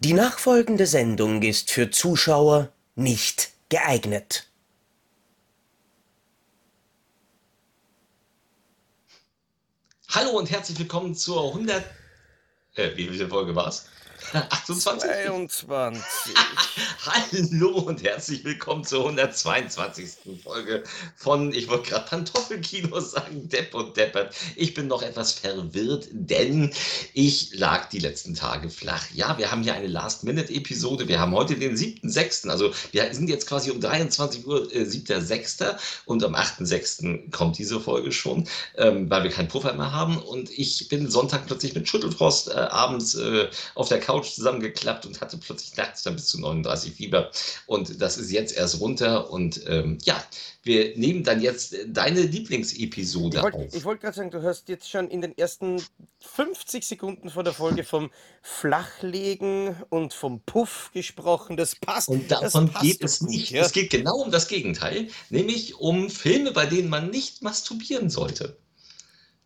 Die nachfolgende Sendung ist für Zuschauer nicht geeignet. Hallo und herzlich willkommen zur 100. Äh, wie viele Folge war's? 28? 22. Hallo und herzlich willkommen zur 122. Folge von, ich wollte gerade Pantoffelkino sagen, Depp und Deppert. Ich bin noch etwas verwirrt, denn ich lag die letzten Tage flach. Ja, wir haben hier eine Last-Minute-Episode. Wir haben heute den 7.6., also wir sind jetzt quasi um 23 Uhr, äh, 7.6. und am 8.6. kommt diese Folge schon, ähm, weil wir keinen Puffer mehr haben und ich bin Sonntag plötzlich mit Schüttelfrost äh, abends äh, auf der Couch zusammengeklappt und hatte plötzlich nachts dann bis zu 39 Fieber. Und das ist jetzt erst runter. Und ähm, ja, wir nehmen dann jetzt deine Lieblingsepisode Ich wollte auf. wollt gerade sagen, du hast jetzt schon in den ersten 50 Sekunden vor der Folge vom Flachlegen und vom Puff gesprochen. Das passt. Und davon passt geht es nicht. Ja? Es geht genau um das Gegenteil, nämlich um Filme, bei denen man nicht masturbieren sollte.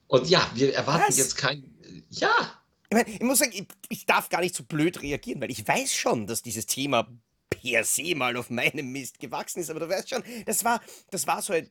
Und ja, wir erwarten Was? jetzt kein. Ja, Ich, mein, ich muss sagen, ich, ich darf gar nicht so blöd reagieren, weil ich weiß schon, dass dieses Thema per se mal auf meinem Mist gewachsen ist, aber du weißt schon, das war, das war so ein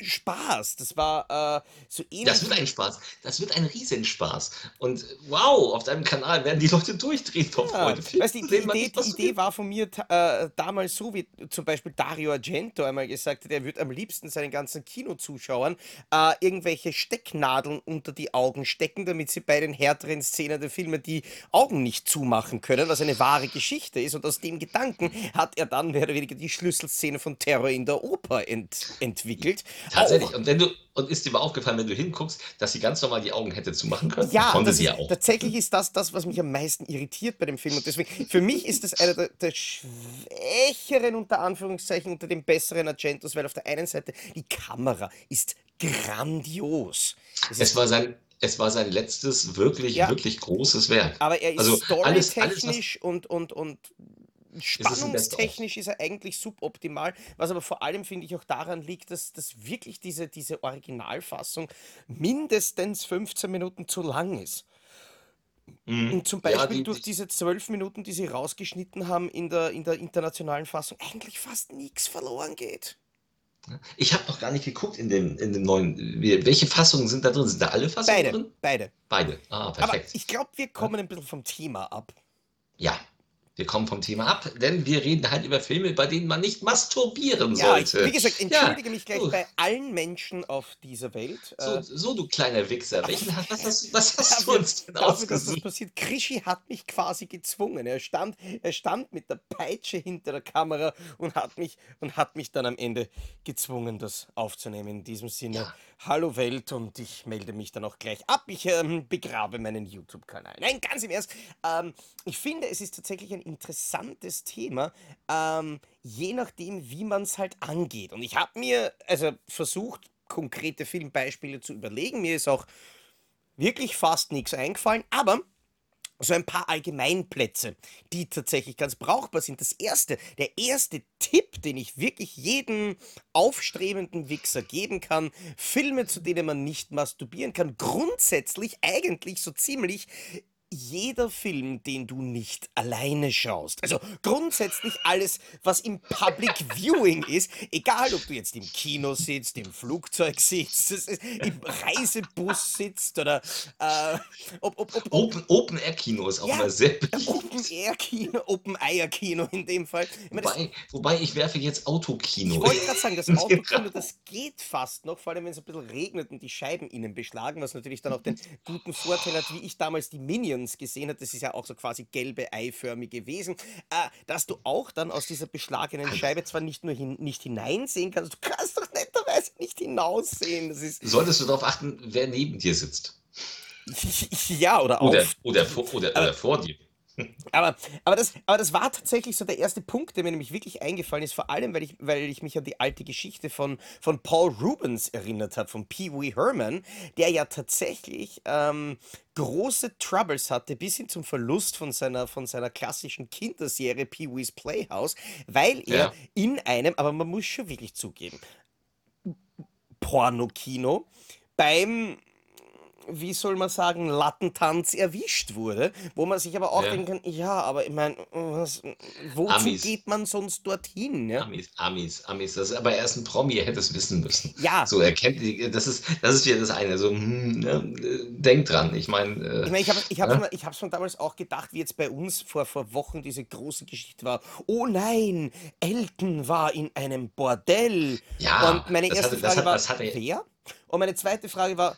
Spaß. Das war äh, so ähnlich. das wird ein Spaß. Das wird ein Riesenspaß. Und wow, auf deinem Kanal werden die Leute durchdrehen vor Ja, Freude. Weißt, die, die, Idee, nicht die Idee war von mir äh, damals so, wie zum Beispiel Dario Argento einmal gesagt hat, er würde am liebsten seinen ganzen Kinozuschauern äh, irgendwelche Stecknadeln unter die Augen stecken, damit sie bei den härteren Szenen der Filme die Augen nicht zumachen können, was eine wahre Geschichte ist. Und aus dem Gedanken hat er dann mehr oder weniger die Schlüsselszene von Terror in der Oper ent entwickelt. Tatsächlich. Und wenn du, und ist dir mal aufgefallen, wenn du hinguckst, dass sie ganz normal die Augen hätte zumachen können? Ja, Konnte sie ist, ja auch. tatsächlich ist das das, was mich am meisten irritiert bei dem Film. Und deswegen, für mich ist das einer der, der schwächeren, unter Anführungszeichen, unter den besseren Argentos, weil auf der einen Seite die Kamera ist grandios. Es Es ist, war sein, es war sein letztes wirklich, ja, wirklich großes Werk. aber er ist Also alles, alles, storytechnisch und, und, und spannungstechnisch ist er eigentlich suboptimal, was aber vor allem, finde ich, auch daran liegt, dass, dass wirklich diese, diese Originalfassung mindestens 15 Minuten zu lang ist. Mhm. Und zum Ja, Beispiel die, durch die, diese zwölf Minuten, die sie rausgeschnitten haben in der, in der internationalen Fassung, eigentlich fast nichts verloren geht. ich habe noch gar nicht geguckt in den, in den neuen. Welche Fassungen sind da drin? Sind da alle Fassungen Beide, drin? beide. Beide. Ah, Aber perfekt. ich glaube, wir Ja. kommen ein bisschen vom Thema ab. Ja, wir kommen vom Thema ab, denn wir reden halt über Filme, bei denen man nicht masturbieren Ja, ich, wie sollte. gesagt, Ja, entschuldige mich gleich du, bei allen Menschen auf dieser Welt. so, Äh, so du kleiner Wichser. Welchen, was, hast, was hast du uns denn dafür, dass das ausgesucht? passiert. Krischi hat mich quasi gezwungen. Er stand, er stand mit der Peitsche hinter der Kamera und hat mich und hat mich dann am Ende gezwungen, das aufzunehmen. In diesem Sinne, Ja, hallo Welt und ich melde mich dann auch gleich ab. Ich ähm, begrabe meinen YouTube-Kanal. Nein, ganz im Ernst. Ähm, ich finde, es ist tatsächlich ein interessantes Thema, ähm, je nachdem, wie man es halt angeht. Und ich habe mir also versucht, konkrete Filmbeispiele zu überlegen. Mir ist auch wirklich fast nichts eingefallen, aber so ein paar Allgemeinplätze, die tatsächlich ganz brauchbar sind. Das erste, der erste Tipp, den ich wirklich jedem aufstrebenden Wichser geben kann, Filme, zu denen man nicht masturbieren kann, grundsätzlich eigentlich so ziemlich jeder Film, den du nicht alleine schaust. Also grundsätzlich alles, was im Public Viewing ist, egal ob du jetzt im Kino sitzt, im Flugzeug sitzt, im Reisebus sitzt oder äh, ob, ob, ob, Open, Open Air Kino ist auch ja, immer sehr Open beliebt. Air Kino, Open Air Kino in dem Fall. Ich meine, das, Wobei, wobei ich werfe jetzt ich Autokino wollte gerade sagen, das Autokino, das geht fast noch, vor allem wenn es ein bisschen regnet und die Scheiben innen beschlagen, was natürlich dann auch den guten Vorteil hat, wie ich damals die Minions gesehen habe, das ist ja auch so quasi gelbe eiförmige Wesen, äh, dass du auch dann aus dieser beschlagenen Scheibe zwar nicht nur hin, nicht hineinsehen kannst, du kannst doch netterweise nicht hinaussehen. Das ist Solltest du darauf achten, wer neben dir sitzt. ja oder Oder, auf. oder, vor, oder, Aber oder vor dir. Aber, aber, das, aber das war tatsächlich so der erste Punkt, der mir nämlich wirklich eingefallen ist, vor allem, weil ich, weil ich mich an die alte Geschichte von, von Paul Rubens erinnert habe, von Pee Wee Herman, der ja tatsächlich ähm, große Troubles hatte, bis hin zum Verlust von seiner, von seiner klassischen Kinderserie Pee Wee's Playhouse, weil er Ja. in einem, aber man muss schon wirklich zugeben, Pornokino beim wie soll man sagen, Lattentanz erwischt wurde, wo man sich aber auch Ja. denken kann, ja, aber ich meine, wozu Amis. geht man sonst dorthin? Ja, Amis, Amis, Amis. Das ist aber er ist ein Promi, er hätte es wissen müssen. ja So, er kennt die, das ist, das ist wieder das eine. So, hm, ne, denk dran. Ich meine, Ich äh, meine, ich habe ich hab's ne? mir, ich hab's mir damals auch gedacht, wie jetzt bei uns vor, vor Wochen diese große Geschichte war. Oh nein, Elton war in einem Bordell. ja, Und meine das erste hat, Frage hat, war, er, wer? Und meine zweite Frage war,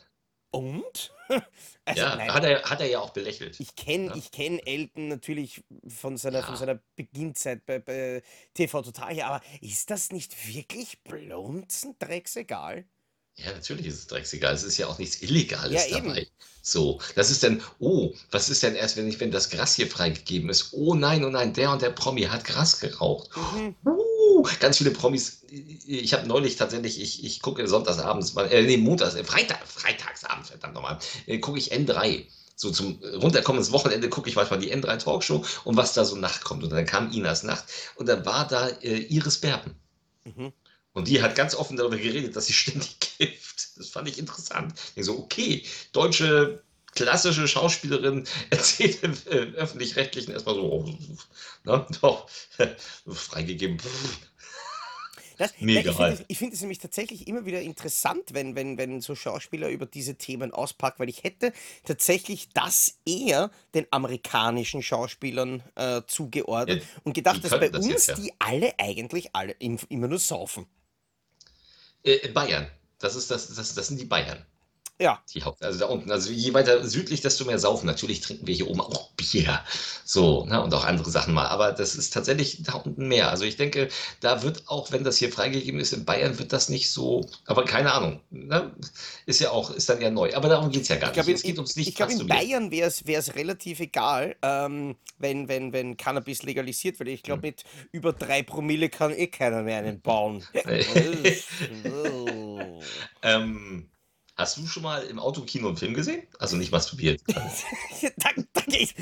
und? Also ja, nein, hat er, hat er ja auch belächelt. ich kenne Ja, ich kenn Elton natürlich von seiner, von ja, seiner Beginnzeit bei, bei TV Total her, aber ist das nicht wirklich blunzendrecksegal? ja, natürlich ist es drecksegal. Es ist ja auch nichts Ja, Illegales eben. dabei. So, das ist dann, oh, was ist denn erst, wenn ich, wenn das Gras hier freigegeben ist? Oh nein, oh nein, der und der Promi hat Gras geraucht. Mhm. Uh, ganz viele Promis. Ich habe neulich tatsächlich, ich, ich gucke sonntagsabends, äh, nee, montags, äh, Freitag, freitagsabends, verdammt nochmal, äh, gucke ich N3. So zum runterkommen ins Wochenende gucke ich manchmal die N3 Talkshow und was da so nachkommt. Und dann kam Inas Nacht und dann war da äh, Iris Berben. Mhm. Und die hat ganz offen darüber geredet, dass sie ständig kifft. Das fand ich interessant. Ich so, okay, deutsche klassische Schauspielerin erzählt im öffentlich-rechtlichen erstmal so, oh, ne, doch, freigegeben. Das, Mir nein, ich finde es find nämlich tatsächlich immer wieder interessant, wenn, wenn, wenn so Schauspieler über diese Themen auspacken, weil ich hätte tatsächlich das eher den amerikanischen Schauspielern äh, Ja, zugeordnet und die gedacht, dass bei das jetzt uns ja. die alle eigentlich alle im, immer nur saufen. Äh, Bayern. Das ist das, das, das sind die Bayern. Ja, Die Haupt, also da unten. Also je weiter südlich, desto mehr saufen. Natürlich trinken wir hier oben auch Bier. So, ne, und auch andere Sachen mal. Aber das ist tatsächlich da unten mehr. Also ich denke, da wird auch, wenn das hier freigegeben ist, in Bayern wird das nicht so. Aber keine Ahnung. Ne? Ist ja auch, ist dann ja neu. Aber darum geht es ja gar ich glaube, nicht. Es in, geht ums in, ich glaub, in. Bayern wäre es relativ egal, ähm, wenn, wenn, wenn Cannabis legalisiert wird. Ich Hm. glaube, mit über drei Promille kann eh keiner mehr einen bauen. Oh. ähm, hast du schon mal im Autokino einen Film gesehen? Also nicht masturbiert. Danke, danke. Ich-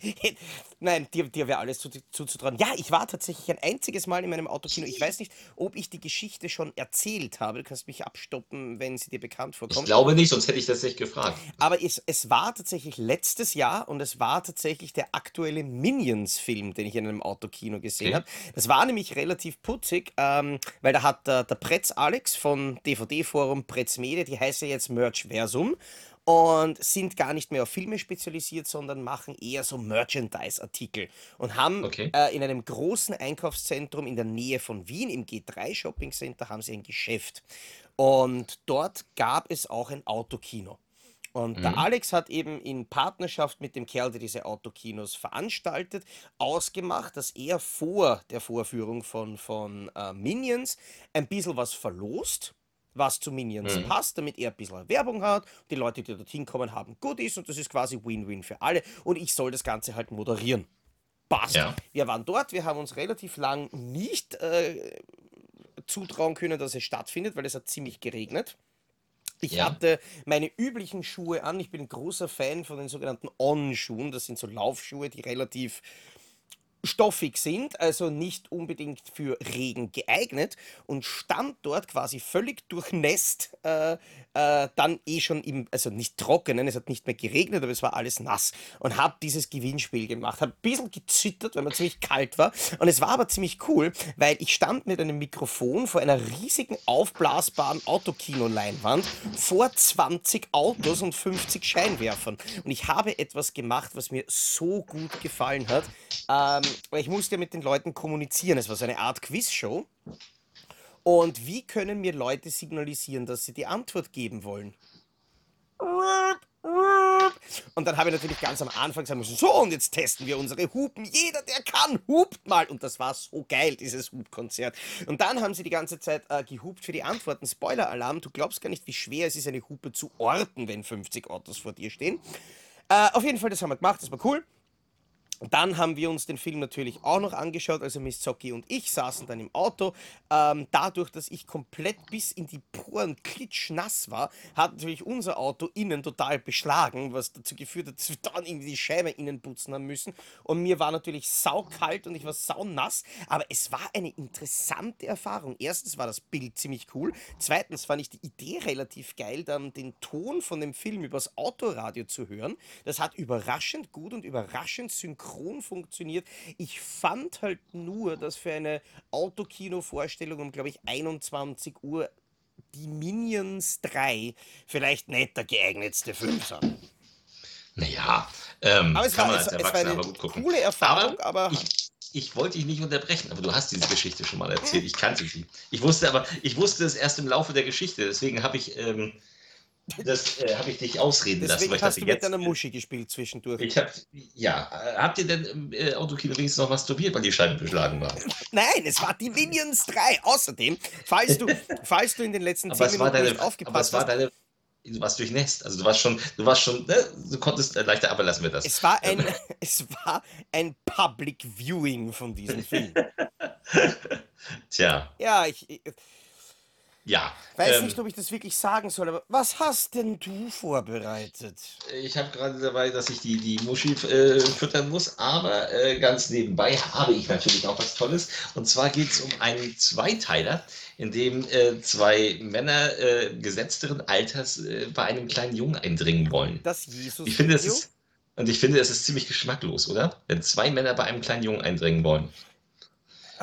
Nein, dir, dir wäre alles zu- zuzutrauen. Ja, ich war tatsächlich ein einziges Mal in meinem Autokino. Ich weiß nicht, ob ich die Geschichte schon erzählt habe. Du kannst mich abstoppen, wenn sie dir bekannt Ich vorkommt. glaube nicht, sonst hätte ich das nicht gefragt. Aber es, es war tatsächlich letztes Jahr und es war tatsächlich der aktuelle Minions-Film, den ich in einem Autokino gesehen Okay. habe. Das war nämlich relativ putzig, ähm, weil da hat der, der Pretz Alex von DVD-Forum Pretz Media, die heißt ja jetzt Merchversum und sind gar nicht mehr auf Filme spezialisiert, sondern machen eher so Merchandise-Artikel und haben Okay. äh, in einem großen Einkaufszentrum in der Nähe von Wien, im G3 Shopping Center, haben sie ein Geschäft. Und dort gab es auch ein Autokino. Und der Mhm. Alex hat eben in Partnerschaft mit dem Kerl, der diese Autokinos veranstaltet, ausgemacht, dass er vor der Vorführung von, von äh, Minions ein bisschen was verlost, was zu Minions Mhm. passt, damit er ein bisschen Werbung hat. Die Leute, die dorthin kommen, haben Goodies und das ist quasi Win-Win für alle. Und ich soll das Ganze halt moderieren. Passt. Ja. Wir waren dort, wir haben uns relativ lang nicht äh, zutrauen können, dass es stattfindet, weil es hat ziemlich geregnet. Ich Ja. hatte meine üblichen Schuhe an. Ich bin ein großer Fan von den sogenannten On-Schuhen. Das sind so Laufschuhe, die relativ stoffig sind, also nicht unbedingt für Regen geeignet und stand dort quasi völlig durchnässt, äh, äh, dann eh schon im, also nicht trockenen, es hat nicht mehr geregnet, aber es war alles nass und habe dieses Gewinnspiel gemacht, habe ein bisschen gezittert, weil mir ziemlich kalt war und es war aber ziemlich cool, weil ich stand mit einem Mikrofon vor einer riesigen aufblasbaren Autokino-Leinwand vor 20 Autos und 50 Scheinwerfern. Und ich habe etwas gemacht, was mir so gut gefallen hat, ähm, ich musste ja mit den Leuten kommunizieren. Es war so eine Art Quizshow. Und wie können mir Leute signalisieren, dass sie die Antwort geben wollen? Und dann habe ich natürlich ganz am Anfang sagen müssen, so und jetzt testen wir unsere Hupen. Jeder, der kann, hupt mal. Und das war so geil, dieses Hupkonzert. Und dann haben sie die ganze Zeit äh, gehupt für die Antworten. Spoiler-Alarm, du glaubst gar nicht, wie schwer es ist, eine Hupe zu orten, wenn 50 Autos vor dir stehen. Äh, auf jeden Fall, das haben wir gemacht, das war cool. Dann haben wir uns den Film natürlich auch noch angeschaut, also Miss Zocki und ich saßen dann im Auto. Ähm, dadurch, dass ich komplett bis in die Poren klitschnass war, hat natürlich unser Auto innen total beschlagen, was dazu geführt hat, dass wir dann irgendwie die Scheibe innen putzen haben müssen. Und mir war natürlich saukalt und ich war saunass, aber es war eine interessante Erfahrung. Erstens war das Bild ziemlich cool. Zweitens fand ich die Idee relativ geil, dann den Ton von dem Film übers Autoradio zu hören. Das hat überraschend gut und überraschend synchron synchron funktioniert. Ich fand halt nur, dass für eine Autokino-Vorstellung um, glaube ich, 21 Uhr die Minions 3 vielleicht nicht der geeignetste Film sind. Naja, ähm, aber es kann war, man als es, es war eine coole Erfahrung, aber, aber ich, ich wollte dich nicht unterbrechen, aber du hast diese Geschichte schon mal erzählt. Ich kannte sie. Ich wusste aber, ich wusste es erst im Laufe der Geschichte. Deswegen habe ich ähm, das äh, habe ich dich ausreden Deswegen lassen. hast du mit deiner Muschi gespielt zwischendurch. Ich hab, ja, äh, habt ihr denn im äh, Autokino wenigstens noch masturbiert, weil die Scheiben beschlagen waren? Nein, es war die Minions 3. Außerdem, falls du, falls du in den letzten 10 Minuten deine, nicht aufgepasst aber hast. Deine, du warst durchnässt. Also du warst schon, du warst schon, ne, du konntest äh, leichter, aber lassen wir das. Es war ein, es war ein Public Viewing von diesem Film. Tja. Ja, ich ja. Weiß ähm, nicht, ob ich das wirklich sagen soll, aber was hast denn du vorbereitet? Ich habe gerade dabei, dass ich die, die Muschi äh, füttern muss, aber äh, ganz nebenbei habe ich natürlich auch was Tolles. Und zwar geht es um einen Zweiteiler, in dem äh, zwei Männer äh, gesetzteren Alters äh, bei einem kleinen Jungen eindringen wollen. Das Jesus. Ich finde, es ist, und ich finde, es ist ziemlich geschmacklos, oder? Wenn zwei Männer bei einem kleinen Jungen eindringen wollen.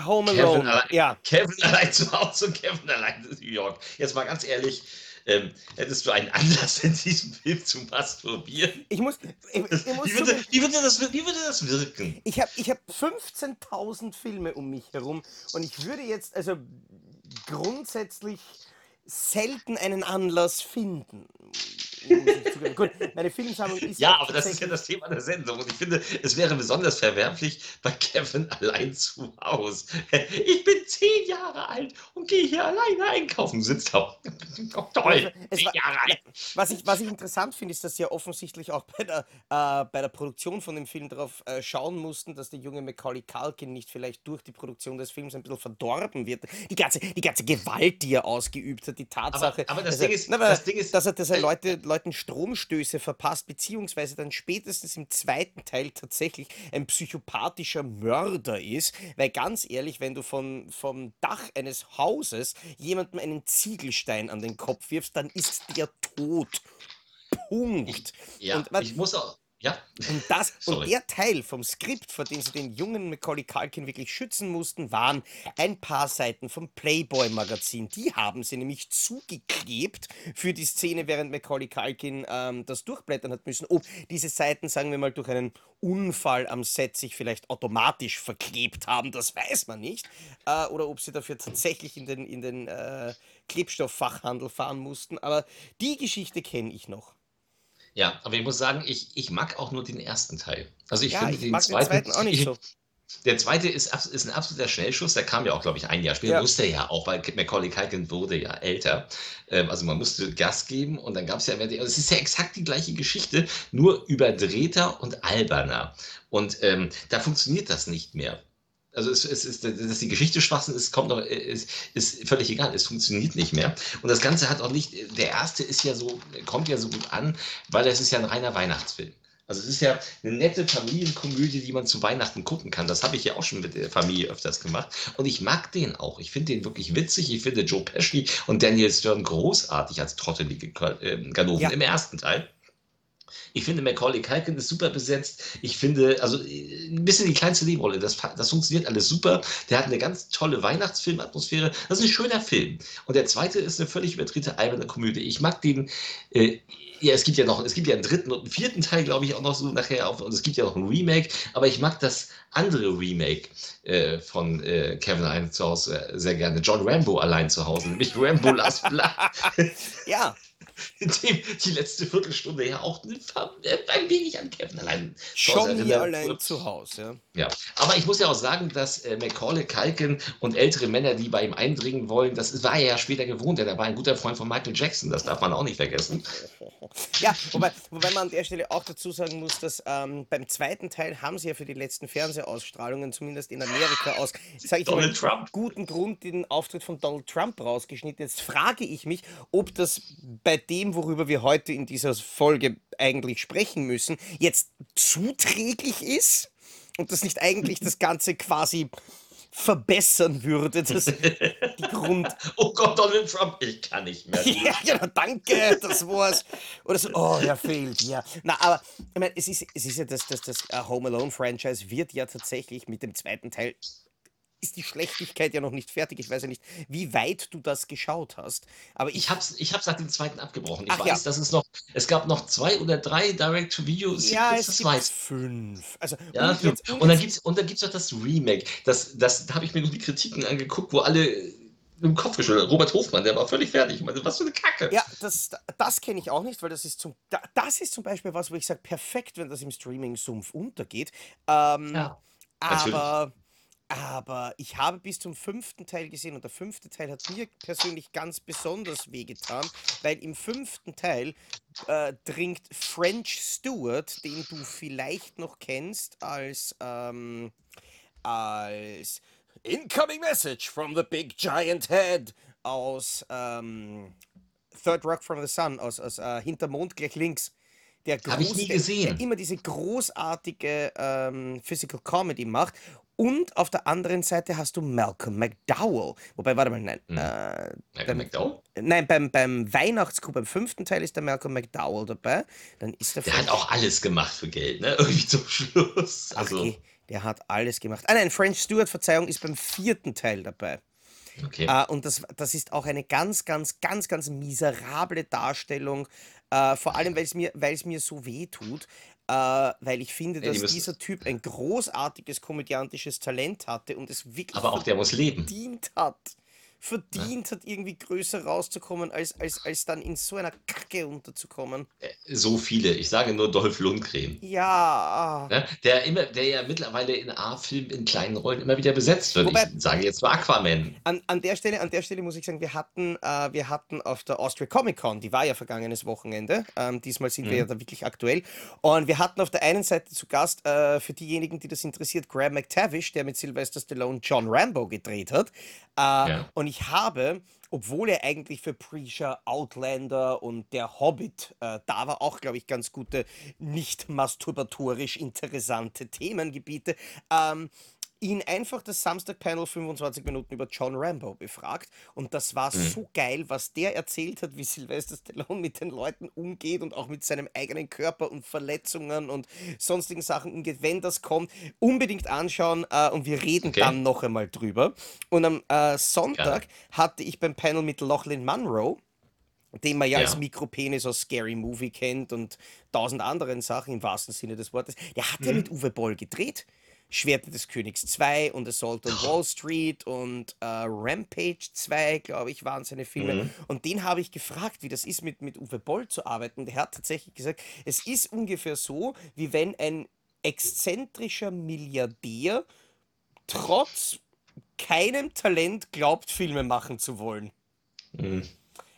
Home Alone. Kevin allein, ja. Kevin allein zu Hause und Kevin allein in New York. Jetzt mal ganz ehrlich, ähm, hättest du einen Anlass in diesem Film zu masturbieren? Ich muss. Ich, ich muss wie, würde, wie, würde das, wie würde das wirken? Ich habe ich hab 15.000 Filme um mich herum und ich würde jetzt also grundsätzlich selten einen Anlass finden. Gut, meine Filmsammlung ist. Ja, aber das ist ja das Thema der Sendung. Und ich finde, es wäre besonders verwerflich bei Kevin allein zu Hause. Ich bin zehn Jahre alt und gehe hier alleine einkaufen. Sitzt da. Oh, toll. Zehn Jahre alt. Was ich, was ich interessant finde, ist, dass sie ja offensichtlich auch bei der, äh, bei der Produktion von dem Film darauf äh, schauen mussten, dass der junge Macaulay Culkin nicht vielleicht durch die Produktion des Films ein bisschen verdorben wird. Die ganze, die ganze Gewalt, die er ausgeübt hat, die Tatsache. Aber, aber das, dass Ding er, ist, na, das Ding ist. Dass er, dass er Leute, Leuten Stromstöße verpasst, beziehungsweise dann spätestens im zweiten Teil tatsächlich ein psychopathischer Mörder ist. Weil ganz ehrlich, wenn du von, vom Dach eines Hauses jemandem einen Ziegelstein an den Kopf wirfst, dann ist der tot. Punkt. Ich, ja, man, ich muss auch. Ja. Und, das, und der Teil vom Skript, vor dem sie den jungen Macaulay Culkin wirklich schützen mussten, waren ein paar Seiten vom Playboy-Magazin. Die haben sie nämlich zugeklebt für die Szene, während Macaulay Culkin ähm, das durchblättern hat müssen. Ob diese Seiten, sagen wir mal, durch einen Unfall am Set sich vielleicht automatisch verklebt haben, das weiß man nicht. Äh, oder ob sie dafür tatsächlich in den, in den äh, Klebstofffachhandel fahren mussten. Aber die Geschichte kenne ich noch. Ja, aber ich muss sagen, ich, ich mag auch nur den ersten Teil. Also ich ja, finde ich den, zweiten, den zweiten auch nicht so. Der zweite ist, ist ein absoluter Schnellschuss. Der kam ja auch, glaube ich, ein Jahr später. Ja. Musste ja auch, weil Macaulay Culkin wurde ja älter. Ähm, also man musste Gas geben und dann gab es ja, also es ist ja exakt die gleiche Geschichte, nur überdrehter und alberner. Und ähm, da funktioniert das nicht mehr. Also es, es ist, dass die Geschichte Schwachsinn ist, kommt noch, ist, ist völlig egal. Es funktioniert nicht mehr. Und das Ganze hat auch nicht, der erste ist ja so, kommt ja so gut an, weil es ist ja ein reiner Weihnachtsfilm. Also es ist ja eine nette Familienkomödie, die man zu Weihnachten gucken kann. Das habe ich ja auch schon mit der Familie öfters gemacht. Und ich mag den auch. Ich finde den wirklich witzig. Ich finde Joe Pesci und Daniel Stern großartig als trottelige Ganoven ja. im ersten Teil. Ich finde, Macaulay Culkin ist super besetzt. Ich finde, also ein bisschen die kleinste Nebenrolle. Das, das funktioniert alles super. Der hat eine ganz tolle Weihnachtsfilmatmosphäre. Das ist ein schöner Film. Und der zweite ist eine völlig überdrehte alberne Komödie. Ich mag den. Äh, ja, es gibt ja noch, es gibt ja einen dritten und einen vierten Teil, glaube ich, auch noch so nachher auf, und es gibt ja noch ein Remake, aber ich mag das andere Remake äh, von äh, Kevin allein zu Hause sehr gerne. John Rambo allein zu Hause, nämlich Rambo Last Blood. ja, dem die letzte Viertelstunde ja auch ein ein wenig an Kevin allein Johnny erinnert allein zu Hause, Ja, aber ich muss ja auch sagen, dass äh, Macaulay Culkin und ältere Männer, die bei ihm eindringen wollen, das war er ja später gewohnt. Er war ein guter Freund von Michael Jackson, das darf man auch nicht vergessen. Ja, wobei, wobei man an der Stelle auch dazu sagen muss, dass ähm, beim zweiten Teil haben sie ja für die letzten Fernsehausstrahlungen, zumindest in Amerika, aus, sage ich mal, Trump. guten Grund den Auftritt von Donald Trump rausgeschnitten. Jetzt frage ich mich, ob das bei dem, worüber wir heute in dieser Folge eigentlich sprechen müssen, jetzt zuträglich ist und das nicht eigentlich das Ganze quasi verbessern würde, das, die Grund, Oh Gott, Donald Trump, ich kann nicht mehr. ja, genau, danke, das war's. Oder so, oh, er fehlt, ja. Na, aber ich meine, es ist, es ist ja das, das, das äh, Home Alone-Franchise wird ja tatsächlich mit dem zweiten Teil, ist die Schlechtigkeit ja noch nicht fertig. Ich weiß ja nicht, wie weit du das geschaut hast. Aber ich, Ich hab's, ich hab's nach dem zweiten abgebrochen. Ich Ach weiß, ja. dass es noch, es gab noch zwei oder drei Direct-to-Video-Sequels, ja, es gibt weiß fünf. Also, Ja, und jetzt, und dann gibt's und dann gibt's noch das Remake. Das, das da habe ich mir nur die Kritiken angeguckt, wo alle im Kopf geschüttelt. Robert Hofmann, der war völlig fertig. Meine, was für eine Kacke. Ja, das, das kenne ich auch nicht, weil das ist zum, da- das ist zum Beispiel was, wo ich sage, perfekt, wenn das im Streaming-Sumpf untergeht. Ähm, Ja, aber, aber ich habe bis zum fünften Teil gesehen und der fünfte Teil hat mir persönlich ganz besonders wehgetan, weil im fünften Teil äh, dringt French Stewart, den du vielleicht noch kennst als, ähm, als Incoming Message from the Big Giant Head aus ähm, Third Rock from the Sun, aus, aus äh, Hintermond gleich links. Der Hab ich nie gesehen. Der immer diese großartige ähm, Physical Comedy macht. Und auf der anderen Seite hast du Malcolm McDowell. Wobei, warte mal, nein. Hm. Äh, beim, McDowell? nein, beim, beim Weihnachtskuh, beim fünften Teil ist der Malcolm McDowell dabei. Dann ist der Der hat auch alles gemacht für Geld, ne? Irgendwie zum Schluss. Also, okay, der hat alles gemacht. Ah nein, French Stewart, Verzeihung, ist beim vierten Teil dabei. okay. Äh, und das, das ist auch eine ganz, ganz, ganz, ganz miserable Darstellung. Äh, vor allem, weil es mir, mir so weh tut. Äh, weil ich finde, Ja, die dass müssen- dieser Typ ein großartiges komödiantisches Talent hatte und es wirklich aber auch der muss leben. verdient hat. Verdient hat, irgendwie größer rauszukommen, als, als, als dann in so einer Kacke unterzukommen. Äh, So viele. Ich sage nur Dolph Lundgren. Ja. Ne? Der, immer, der ja mittlerweile in A-Filmen in kleinen Rollen immer wieder besetzt wird. Wobei- ich sage jetzt nur Aquaman. An, an, der Stelle, an der Stelle muss ich sagen, wir hatten, äh, wir hatten auf der Austria Comic Con, die war ja vergangenes Wochenende, ähm, diesmal sind wir ja da wirklich aktuell, und wir hatten auf der einen Seite zu Gast, äh, für diejenigen, die das interessiert, Graham McTavish, der mit Sylvester Stallone John Rambo gedreht hat. Äh, Ja. Und ich habe, obwohl er eigentlich für Preacher, Outlander und Der Hobbit, äh, da war auch, glaube ich, ganz gute, nicht masturbatorisch interessante Themengebiete, ähm, ihn einfach das Samstag-Panel 25 Minuten über John Rambo befragt. Und das war so geil, was der erzählt hat, wie Sylvester Stallone mit den Leuten umgeht und auch mit seinem eigenen Körper und Verletzungen und sonstigen Sachen umgeht. Wenn das kommt, unbedingt anschauen äh, und wir reden Okay. dann noch einmal drüber. Und am äh, Sonntag Gerne. hatte ich beim Panel mit Lachlan Munro, den man ja, Ja. als Mikropenis aus Scary Movie kennt und tausend anderen Sachen im wahrsten Sinne des Wortes. Der hat ja Mhm. mit Uwe Boll gedreht. Schwerte des Königs 2 und Assault on Wall Street und äh, Rampage 2, glaube ich, waren seine Filme. Mhm. Und den habe ich gefragt, wie das ist, mit, mit Uwe Boll zu arbeiten. Der hat tatsächlich gesagt, es ist ungefähr so, wie wenn ein exzentrischer Milliardär trotz keinem Talent glaubt, Filme machen zu wollen. Hm.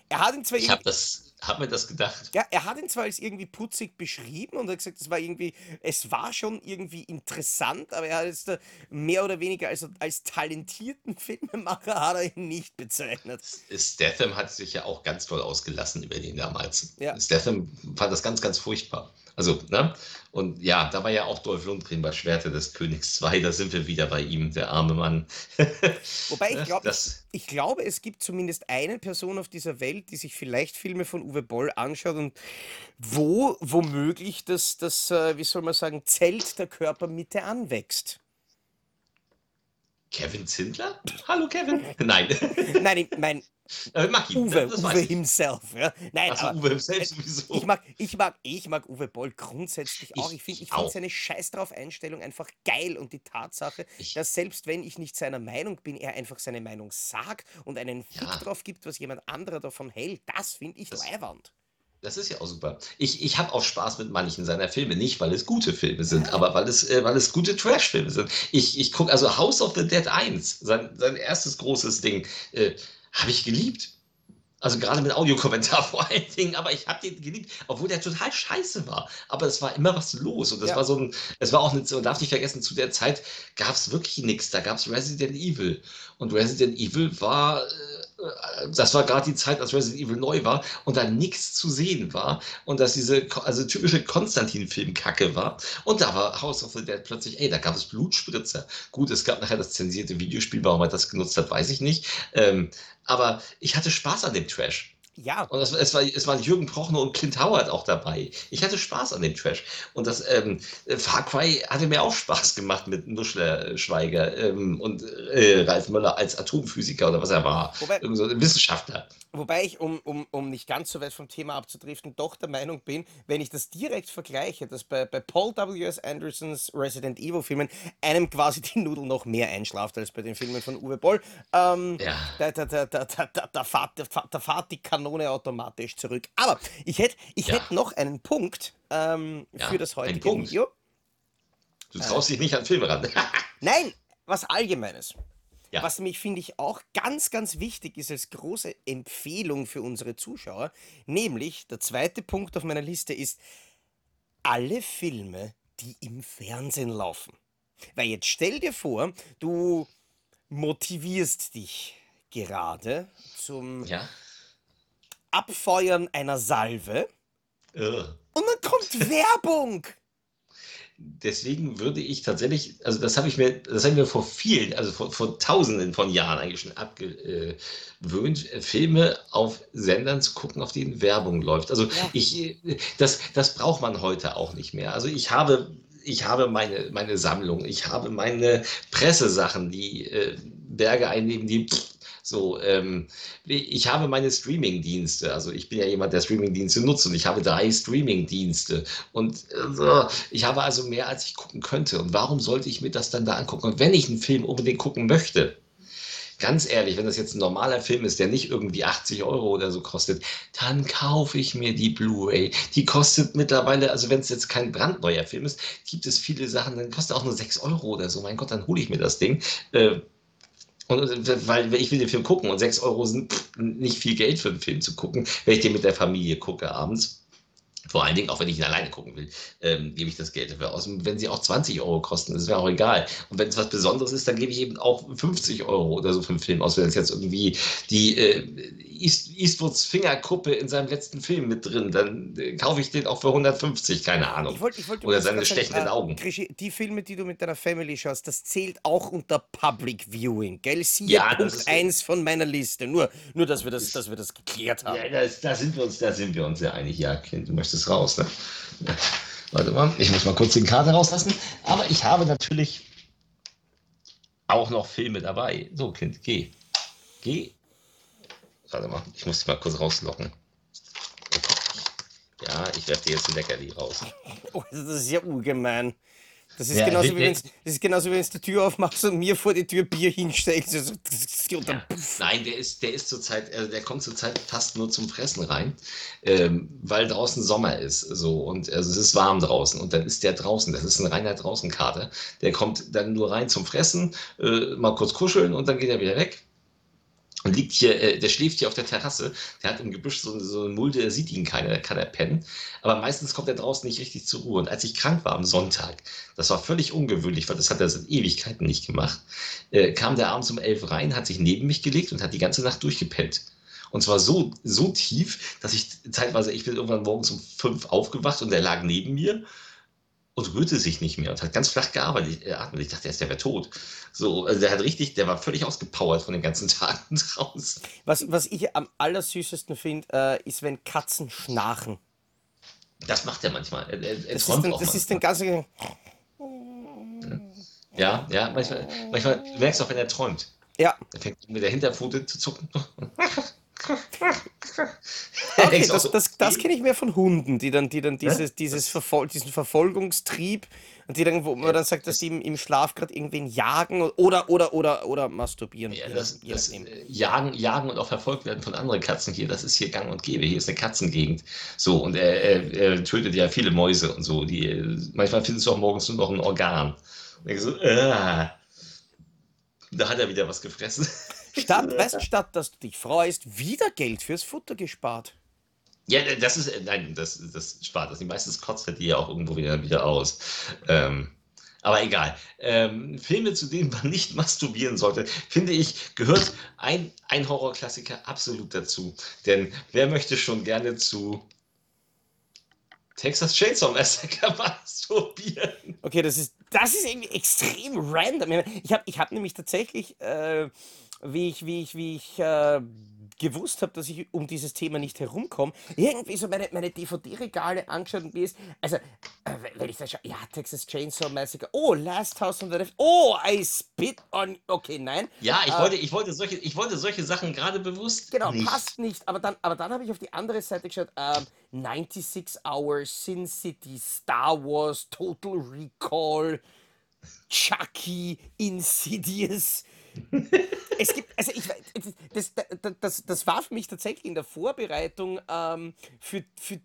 Er hat ihn zwar Ich habe das, hab mir das gedacht. ja, er hat ihn zwar als irgendwie putzig beschrieben und hat gesagt, es war irgendwie, es war schon irgendwie interessant, aber er hat da mehr oder weniger als, als talentierten Filmemacher hat er ihn nicht bezeichnet. Statham hat sich ja auch ganz toll ausgelassen über den damals. Ja. Statham fand das ganz, ganz furchtbar. Also, ne? Und ja, da war ja auch Dolph Lundgren bei Schwerte des Königs 2, da sind wir wieder bei ihm, der arme Mann. Wobei ich glaube, Das- ich glaube, es gibt zumindest eine Person auf dieser Welt, die sich vielleicht Filme von Uwe Boll anschaut und wo womöglich das, das äh, wie soll man sagen, Zelt der Körpermitte anwächst. Kevin Zindler? Hallo Kevin? Nein, Nein, ich meine äh, mag ihn. Uwe, das Uwe ich. himself. Ja? Nein, Also aber Uwe selbst sowieso. Ich mag, ich mag, ich mag Uwe Boll grundsätzlich auch. Ich- Ich finde ich ich find seine Scheiß drauf Einstellung einfach geil und die Tatsache, Ich- dass selbst wenn ich nicht seiner Meinung bin, er einfach seine Meinung sagt und einen Fick Ja. drauf gibt, was jemand anderer davon hält, das finde ich Das- leiwand. Das ist ja auch super. Ich, ich habe auch Spaß mit manchen seiner Filme, nicht weil es gute Filme sind, aber weil es, äh, weil es gute Trash-Filme sind. Ich, ich gucke also House of the Dead 1, sein, sein erstes großes Ding, äh, habe ich geliebt. Also gerade mit Audiokommentar vor allen Dingen, aber ich habe den geliebt, obwohl der total scheiße war. Aber es war immer was los und das Ja. war so ein, es war auch nicht so, darf nicht vergessen, zu der Zeit gab es wirklich nichts. Da gab es Resident Evil und Resident Evil war, äh, das war gerade die Zeit, als Resident Evil neu war und da nichts zu sehen war und dass diese, also typische Konstantin-Film-Kacke war. Und da war House of the Dead plötzlich, ey, da gab es Blutspritzer. Gut, es gab nachher das zensierte Videospiel, warum er das genutzt hat, weiß ich nicht. Ähm, aber ich hatte Spaß an dem Trash. Ja, Und es, es, war, es waren Jürgen Prochnow und Clint Howard auch dabei. Ich hatte Spaß an dem Trash. Und das ähm, Far Cry hatte mir auch Spaß gemacht mit Nuschler Schweiger ähm, und äh, Ralf Möller als Atomphysiker oder was er war. Wobei- so ein Wissenschaftler. Wobei ich, um, um, um nicht ganz so weit vom Thema abzudriften, doch der Meinung bin, wenn ich das direkt vergleiche, dass bei, bei Paul W.S. Andersons Resident Evil Filmen einem quasi die Nudel noch mehr einschlaft als bei den Filmen von Uwe Boll. Ähm, Ja. da, da, da, da, da, da, da, fahrt, da, fahrt, da fahrt die Kanone automatisch zurück. Aber ich hätte ich Ja. hätt noch einen Punkt ähm, Ja, für das heutige. Video. Du traust dich nicht an Filme ran. Nein, was Allgemeines. Ja. Was nämlich, finde ich, auch ganz, ganz wichtig ist als große Empfehlung für unsere Zuschauer, nämlich der zweite Punkt auf meiner Liste ist alle Filme, die im Fernsehen laufen. Weil jetzt stell dir vor, du motivierst dich gerade zum ja. Abfeuern einer Salve Äh. und dann kommt Werbung. Deswegen würde ich tatsächlich, also das habe ich mir, das habe ich mir vor vielen, also vor, vor tausenden von Jahren eigentlich schon abgewöhnt, äh, Filme auf Sendern zu gucken, auf denen Werbung läuft. Also Ja. ich, äh, das, das braucht man heute auch nicht mehr. Also ich habe, ich habe meine, meine Sammlung, ich habe meine Pressesachen, die äh, Berge einnehmen, die so, ähm, ich habe meine Streaming-Dienste. Also ich bin ja jemand, der Streaming-Dienste nutzt und ich habe drei Streaming-Dienste. Und äh, ich habe also mehr, als ich gucken könnte. Und warum sollte ich mir das dann da angucken? Und wenn ich einen Film unbedingt gucken möchte, ganz ehrlich, wenn das jetzt ein normaler Film ist, der nicht irgendwie 80 Euro oder so kostet, dann kaufe ich mir die Blu-ray. Die kostet mittlerweile, also wenn es jetzt kein brandneuer Film ist, gibt es viele Sachen, dann kostet auch nur 6 Euro oder so. Mein Gott, dann hole ich mir das Ding. Äh, und äh, weil ich will den Film gucken und 6 Euro sind pff, nicht viel Geld für einen Film zu gucken, wenn ich den mit der Familie gucke abends. Vor allen Dingen, auch wenn ich ihn alleine gucken will, ähm, gebe ich das Geld dafür aus. Und wenn sie auch 20 Euro kosten, das wäre auch egal. Und wenn es was Besonderes ist, dann gebe ich eben auch 50 Euro oder so für einen Film aus. Wenn es jetzt irgendwie die äh, East, Eastwoods Fingerkuppe in seinem letzten Film mit drin, dann äh, kaufe ich den auch für 150, keine Ahnung. Ich wollte, ich wollte Oder seine stechenden Augen. Die Filme, die du mit deiner Family schaust, das zählt auch unter Public Viewing, gell? Siehe Ja, das Punkt ist- 1 von meiner Liste. Nur, nur dass, wir das, dass wir das geklärt haben. Ja, das, da, sind wir uns, da sind wir uns ja einig. Ja, Kind, du möchtest raus, ne? Warte mal, ich muss mal kurz den Kater rauslassen. Aber ich habe natürlich auch noch Filme dabei. So, Kind, geh. Geh. Warte mal, ich muss dich mal kurz rauslocken. Ja, ich werfe dir jetzt ein Leckerli raus. Oh, das ist ja ungemein. Das ist, Ja, genauso, wie- wenn's, das ist genauso, wie wenn du die Tür aufmachst und mir vor die Tür Bier hinstellst. Also, Ja. Nein, der ist, der ist zurzeit, also der kommt zurzeit fast nur zum Fressen rein, ähm, weil draußen Sommer ist. So und also es ist warm draußen und dann ist der draußen. Das ist ein reiner Draußenkater. Der kommt dann nur rein zum Fressen, äh, mal kurz kuscheln und dann geht er wieder weg. Und liegt hier, äh, der schläft hier auf der Terrasse. Der hat im Gebüsch so, so eine Mulde, da sieht ihn keiner, da kann er pennen. Aber meistens kommt er draußen nicht richtig zur Ruhe. Und als ich krank war am Sonntag, das war völlig ungewöhnlich, weil das hat er seit Ewigkeiten nicht gemacht, äh, kam der abends um elf rein, hat sich neben mich gelegt und hat die ganze Nacht durchgepennt. Und zwar so, so tief, dass ich zeitweise, ich bin irgendwann morgens um fünf aufgewacht und er lag neben mir und rührte sich nicht mehr und hat ganz flach gearbeitet. äh, atmet. Ich dachte erst, der wäre tot. So, also der hat richtig, der war völlig ausgepowert von den ganzen Tagen draußen. was, was ich am allersüßesten finde, äh, ist, wenn Katzen schnarchen. Das macht er manchmal. Er, er, Das, ist auch das ist manchmal. dann ganz. Ja, ja, manchmal, manchmal, du merkst auch, wenn er träumt. Ja, Er fängt mit der Hinterpfote zu zucken. Okay, das, das, das kenne ich mehr von Hunden, die dann, die dann dieses, dieses Verfol diesen Verfolgungstrieb und die dann, wo man dann sagt, dass die im, im Schlaf gerade irgendwen jagen oder oder oder oder masturbieren. Ja, das, das äh, jagen, jagen und auch verfolgt werden von anderen Katzen hier, das ist hier gang und gäbe. Hier ist eine Katzengegend. So, und er, er, er tötet ja viele Mäuse und so. Die, manchmal findest du auch morgens nur noch ein Organ. Und ich so, äh, da hat er wieder was gefressen. Statt, weißt, statt dass du dich freust, wieder Geld fürs Futter gespart. Ja, das ist, nein, das, das spart das. Die meistens kotzt die ja auch irgendwo wieder, wieder aus. Ähm, aber egal. Ähm, Filme, zu denen man nicht masturbieren sollte, finde ich, gehört ein, ein Horrorklassiker absolut dazu. Denn wer möchte schon gerne zu Texas Chainsaw Massacre masturbieren? Okay, das ist, das ist irgendwie extrem random. Ich habe ich hab nämlich tatsächlich, äh, wie ich, wie ich, wie ich äh, gewusst habe, dass ich um dieses Thema nicht herumkomme, irgendwie so meine, meine DVD-Regale angeschaut und ist, also, äh, wenn ich da schaue, ja, Texas Chainsaw Massacre, oh, Last House on the Left, oh, I spit on, okay, nein. Ja, ich, äh, wollte, ich, wollte, solche, ich wollte solche Sachen gerade bewusst Genau, nicht. passt nicht, aber dann, aber dann habe ich auf die andere Seite geschaut, ähm, 96 Hours, Sin City, Star Wars, Total Recall, Chucky, Insidious, es gibt, also ich das, das, das, das war für mich tatsächlich in der Vorbereitung ähm, für, für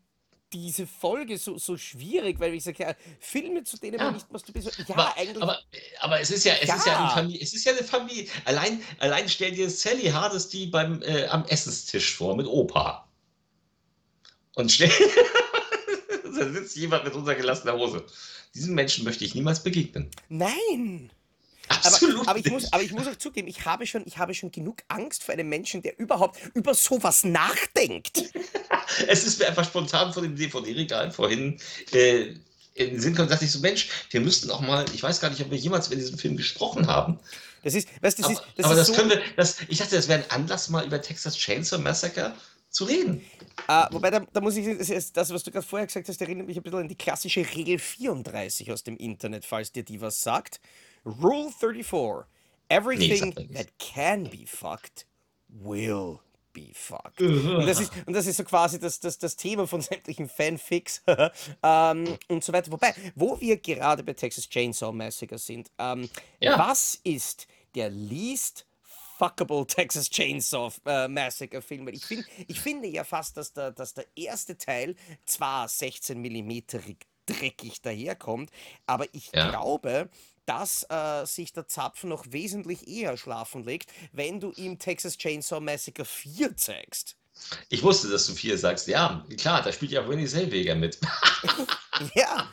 diese Folge so, so schwierig, weil ich sage, ja, Filme, zu denen ja. man nicht masturbiert. Ja, aber, eigentlich. Aber, aber es ist ja, es ja. ist ja eine Familie. Es ist ja eine Familie. Allein, allein stell dir Sally Hardesty beim, äh, am Essenstisch vor mit Opa. Und stell. da sitzt jemand mit runtergelassener Hose. Diesem Menschen möchte ich niemals begegnen. Nein! Absolut aber, aber, ich muss, aber ich muss auch zugeben, ich habe, schon, ich habe schon genug Angst vor einem Menschen, der überhaupt über sowas nachdenkt. es ist mir einfach spontan von dem DVD-Regal vorhin äh, in den Sinn gekommen, dachte ich so, Mensch, wir müssten auch mal, ich weiß gar nicht, ob wir jemals über diesen Film gesprochen haben. Das ist, weißt, das aber, ist, das aber ist das so können wir, das, ich dachte, das wäre ein Anlass, mal über Texas Chainsaw Massacre zu reden. Uh, wobei, da, da, muss ich, das, das was du gerade vorher gesagt hast, erinnert mich ein bisschen an die klassische Regel 34 aus dem Internet, falls dir die was sagt. Rule 34. Everything nee, that can be fucked will be fucked. und, das ist, und das ist so quasi das, das, das Thema von sämtlichen Fanfics ähm, und so weiter. Wobei, wo wir gerade bei Texas Chainsaw Massacre sind, ähm, ja. was ist der least fuckable Texas Chainsaw äh, Massacre Film? Ich, find, ich finde ja fast, dass der, dass der erste Teil zwar 16 mm dreckig daherkommt, aber ich ja. glaube, dass äh, sich der Zapf noch wesentlich eher schlafen legt, wenn du ihm Texas Chainsaw Massacre 4 zeigst. Ich wusste, dass du 4 sagst. Ja, klar, da spielt ja auch Winnie Selweger mit. ja,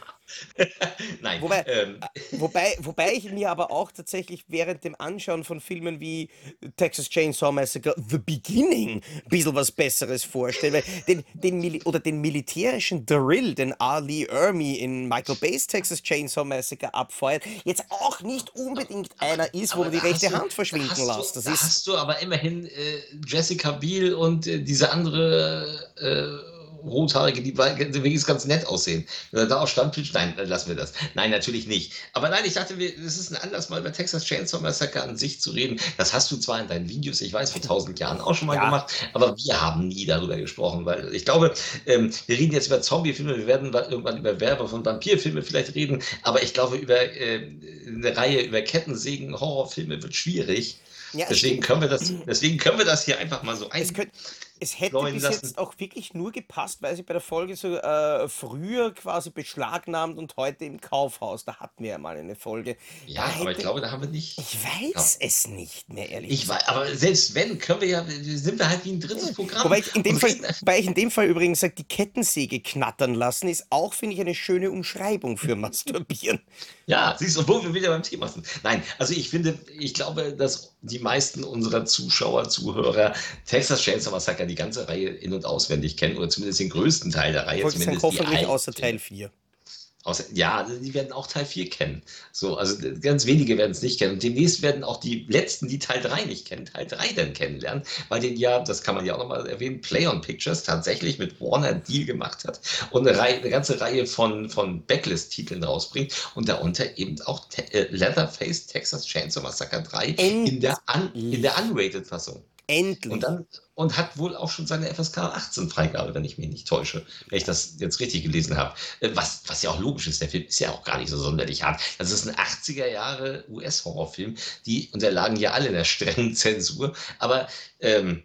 Nein. Wobei, ähm. wobei, wobei ich mir aber auch tatsächlich während dem Anschauen von Filmen wie Texas Chainsaw Massacre The Beginning ein bisschen was Besseres vorstelle. Den, den, oder den militärischen Drill, den Ali Ermi in Michael Bay's Texas Chainsaw Massacre abfeuert, jetzt auch nicht unbedingt einer ist, wo aber du die rechte du, Hand verschwinden lässt. Das da ist, hast du aber immerhin äh, Jessica Biel und äh, diese andere äh, Rothaarige, die wenigstens ganz nett aussehen. Wenn er da auf Stammtisch, nein, lassen wir das. Nein, natürlich nicht. Aber nein, ich dachte, es ist ein Anlass, mal über Texas Chainsaw Massacre an sich zu reden. Das hast du zwar in deinen Videos, ich weiß, vor tausend Jahren auch schon mal ja. gemacht, aber wir haben nie darüber gesprochen, weil ich glaube, ähm, wir reden jetzt über Zombie-Filme, wir werden irgendwann über Werbe von Vampirfilme vielleicht reden, aber ich glaube, über äh, eine Reihe über Kettensägen, Horrorfilme wird schwierig. Ja, deswegen, können wir das, deswegen können wir das hier einfach mal so ein. Es, könnt, es hätte bis lassen. jetzt auch wirklich nur gepasst, weil sie bei der Folge so äh, früher quasi beschlagnahmt und heute im Kaufhaus. Da hatten wir ja mal eine Folge. Ja, hätte, aber ich glaube, da haben wir nicht. Ich weiß ja. es nicht mehr, ehrlich ich weiß, Aber selbst wenn, können wir ja, sind wir halt wie ein drittes Programm. Wobei ich in dem, Fall, wobei ich in dem Fall übrigens sage, die Kettensäge knattern lassen, ist auch, finde ich, eine schöne Umschreibung für Masturbieren. Ja, siehst du, wo wir wieder beim Thema sind. Nein, also ich finde, ich glaube, dass die meisten unserer Zuschauer, Zuhörer Texas Chainsaw Massacre die ganze Reihe in- und auswendig kennen oder zumindest den größten Teil der Reihe. Zumindest hoffentlich außer Teil 4. Außer, ja, die werden auch Teil 4 kennen. So, also ganz wenige werden es nicht kennen. Und demnächst werden auch die letzten, die Teil 3 nicht kennen, Teil 3 dann kennenlernen, weil den ja, das kann man ja auch nochmal erwähnen, Play on Pictures tatsächlich mit Warner Deal gemacht hat und eine, Reihe, eine ganze Reihe von, von Backlist-Titeln rausbringt und darunter eben auch Te äh, Leatherface Texas Chainsaw Massacre 3 in der, un in der Unrated-Fassung. Endlich. Und dann und hat wohl auch schon seine FSK 18 Freigabe, wenn ich mich nicht täusche, wenn ich das jetzt richtig gelesen habe. Äh, was, was ja auch logisch ist, der Film ist ja auch gar nicht so sonderlich hart. Das ist ein 80er Jahre US-Horrorfilm, die unterlagen ja alle in der strengen Zensur, aber ähm,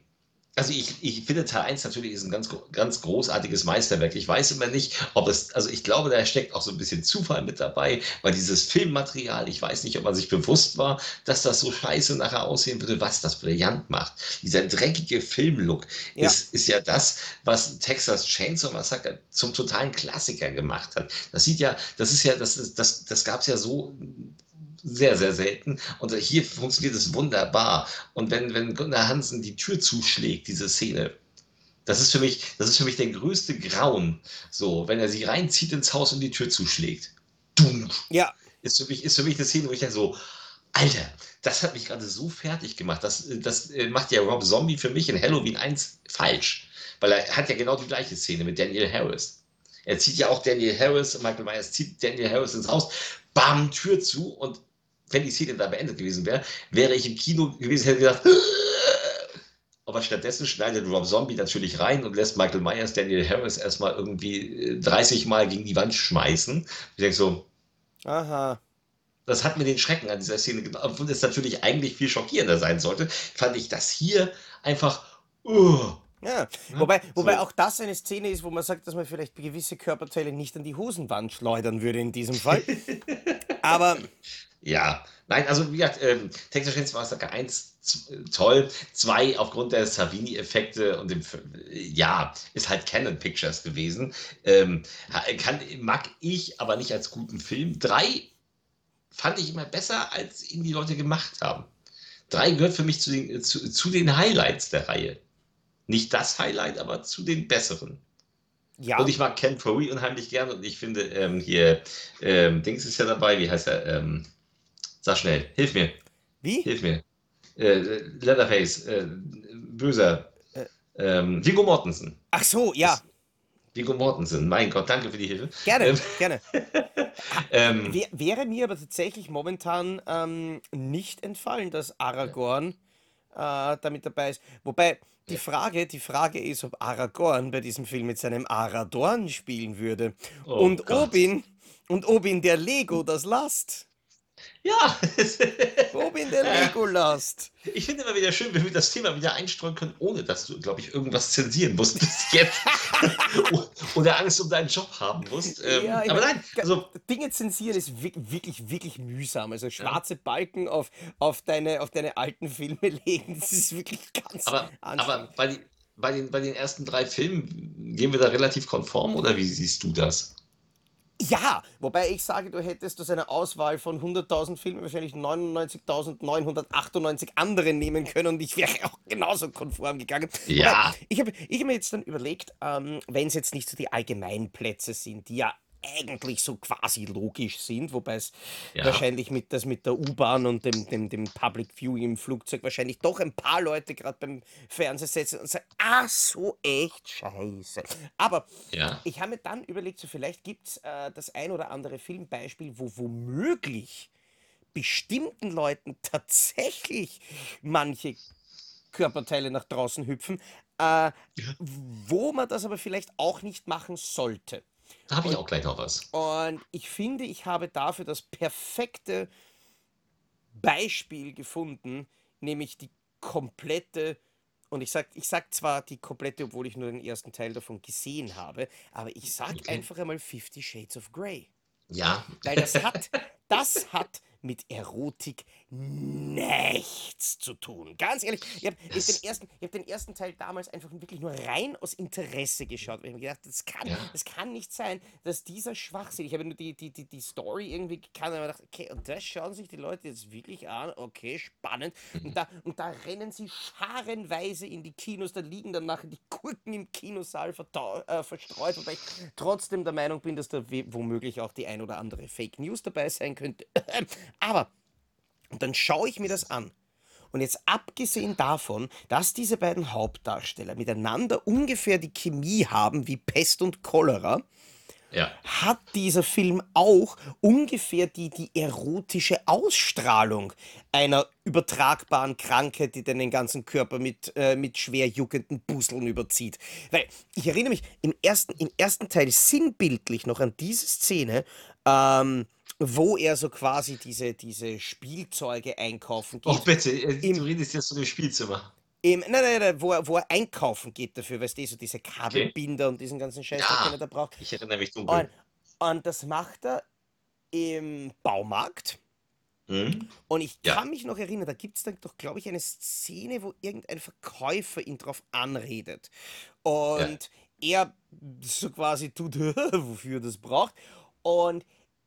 also ich, ich finde Teil 1 natürlich ist ein ganz, ganz großartiges Meisterwerk. Ich weiß immer nicht, ob es, also ich glaube, da steckt auch so ein bisschen Zufall mit dabei, weil dieses Filmmaterial, ich weiß nicht, ob man sich bewusst war, dass das so scheiße nachher aussehen würde, was das brillant macht. Dieser dreckige Filmlook ja. ist, ist ja das, was Texas Chainsaw Massacre zum totalen Klassiker gemacht hat. Das sieht ja, das ist ja, das, das, das gab es ja so sehr, sehr selten. Und hier funktioniert es wunderbar. Und wenn, wenn Gunnar Hansen die Tür zuschlägt, diese Szene, das ist für mich, das ist für mich der größte Grauen. So, wenn er sie reinzieht ins Haus und die Tür zuschlägt. Dumm. Ja. Ist für mich, ist für mich eine Szene, wo ich dann so, Alter, das hat mich gerade so fertig gemacht. Das, das äh, macht ja Rob Zombie für mich in Halloween 1 falsch. Weil er hat ja genau die gleiche Szene mit Daniel Harris. Er zieht ja auch Daniel Harris, Michael Myers zieht Daniel Harris ins Haus, bam, Tür zu und wenn die Szene da beendet gewesen wäre, wäre ich im Kino gewesen, hätte gedacht, aber stattdessen schneidet Rob Zombie natürlich rein und lässt Michael Myers, Daniel Harris erstmal irgendwie 30 äh, Mal gegen die Wand schmeißen. Ich denke so, aha. Das hat mir den Schrecken an dieser Szene gemacht. Obwohl es natürlich eigentlich viel schockierender sein sollte, fand ich das hier einfach. Uh, ja, wobei, wobei auch das eine Szene ist, wo man sagt, dass man vielleicht gewisse Körperteile nicht an die Hosenwand schleudern würde in diesem Fall. Aber ja, nein, also wie gesagt, ähm, Texas Chainsaw Massacre 1 toll, 2 aufgrund der Savini-Effekte und dem, ja, ist halt Canon Pictures gewesen. Ähm, kann, mag ich aber nicht als guten Film. 3 fand ich immer besser, als ihn die Leute gemacht haben. 3 gehört für mich zu den, zu, zu den Highlights der Reihe. Nicht das Highlight, aber zu den besseren. Ja. Und ich mag Ken Furry unheimlich gern und ich finde ähm, hier, ähm, Dings ist ja dabei, wie heißt er? Ähm, Sag schnell, hilf mir. Wie? Hilf mir. Äh, Leatherface, äh, böser. Äh. Ähm, Viggo Mortensen. Ach so, ja. Viggo Mortensen, mein Gott, danke für die Hilfe. Gerne, ähm, gerne. ähm, wäre mir aber tatsächlich momentan ähm, nicht entfallen, dass Aragorn äh, damit dabei ist. Wobei die Frage, die Frage ist, ob Aragorn bei diesem Film mit seinem Aradorn spielen würde. Oh und Gott. ob ihn und ob ihn der Lego das lasst. Ja. Wo bin der Legolas? Ich finde immer wieder schön, wenn wir das Thema wieder einstreuen können, ohne dass du, glaube ich, irgendwas zensieren musst bis jetzt. Oder Angst um deinen Job haben musst. Ähm, ja, aber nein, also Dinge zensieren ist wirklich, wirklich mühsam. Also schwarze ja. Balken auf, auf, deine, auf deine alten Filme legen, das ist wirklich ganz Aber, aber bei, bei, den, bei den ersten drei Filmen gehen wir da relativ konform oder wie siehst du das? Ja, wobei ich sage, du hättest aus einer Auswahl von 100.000 Filmen wahrscheinlich 99.998 andere nehmen können und ich wäre auch genauso konform gegangen. Ja. Wobei, ich habe ich hab mir jetzt dann überlegt, ähm, wenn es jetzt nicht so die Allgemeinplätze sind, die ja eigentlich so quasi logisch sind, wobei es ja. wahrscheinlich mit, das mit der U-Bahn und dem, dem, dem Public Viewing im Flugzeug wahrscheinlich doch ein paar Leute gerade beim Fernsehen setzen und sagen, ah, so echt scheiße. Aber ja. ich habe mir dann überlegt, so vielleicht gibt es äh, das ein oder andere Filmbeispiel, wo womöglich bestimmten Leuten tatsächlich manche Körperteile nach draußen hüpfen, äh, ja. wo man das aber vielleicht auch nicht machen sollte. Da habe ich auch gleich noch was. Und ich finde, ich habe dafür das perfekte Beispiel gefunden, nämlich die komplette, und ich sage ich sag zwar die komplette, obwohl ich nur den ersten Teil davon gesehen habe, aber ich sage okay. einfach einmal Fifty Shades of Grey. Ja. Weil das hat, das hat mit Erotik nichts zu tun. Ganz ehrlich, ich habe hab den, ersten, hab den ersten Teil damals einfach wirklich nur rein aus Interesse geschaut. Ich habe gedacht, das kann, ja. das kann nicht sein, dass dieser Schwachsinn, ich habe nur die, die, die, die Story irgendwie gekannt und gedacht, okay, und das schauen sich die Leute jetzt wirklich an, okay, spannend. Mhm. Und, da, und da rennen sie scharenweise in die Kinos, da liegen dann nachher die Gurken im Kinosaal äh, verstreut, wobei ich trotzdem der Meinung bin, dass da womöglich auch die ein oder andere Fake News dabei sein könnte. Aber, und dann schaue ich mir das an. Und jetzt abgesehen davon, dass diese beiden Hauptdarsteller miteinander ungefähr die Chemie haben wie Pest und Cholera, Ja. hat dieser Film auch ungefähr die, die erotische Ausstrahlung einer übertragbaren Krankheit, die den ganzen Körper mit, äh, mit schwer juckenden Busseln überzieht. Weil ich erinnere mich im ersten, im ersten Teil sinnbildlich noch an diese Szene, ähm, wo er so quasi diese, diese Spielzeuge einkaufen Oh, geht. bitte, äh, Im, du redest jetzt von dem Spielzimmer. im, nein, nein, nein, wo er, wo er einkaufen geht dafür, weißt du, so diese Okay. Kabelbinder und diesen ganzen Scheiß, den Ja, er da braucht. ich erinnere mich Und, dunkel. und das macht er im Baumarkt. Hm? Und ich Ja. kann mich noch erinnern, da gibt es dann doch, glaube ich, eine Szene, wo irgendein Verkäufer ihn drauf anredet. Ja. Und er so quasi tut, wofür er das braucht. Und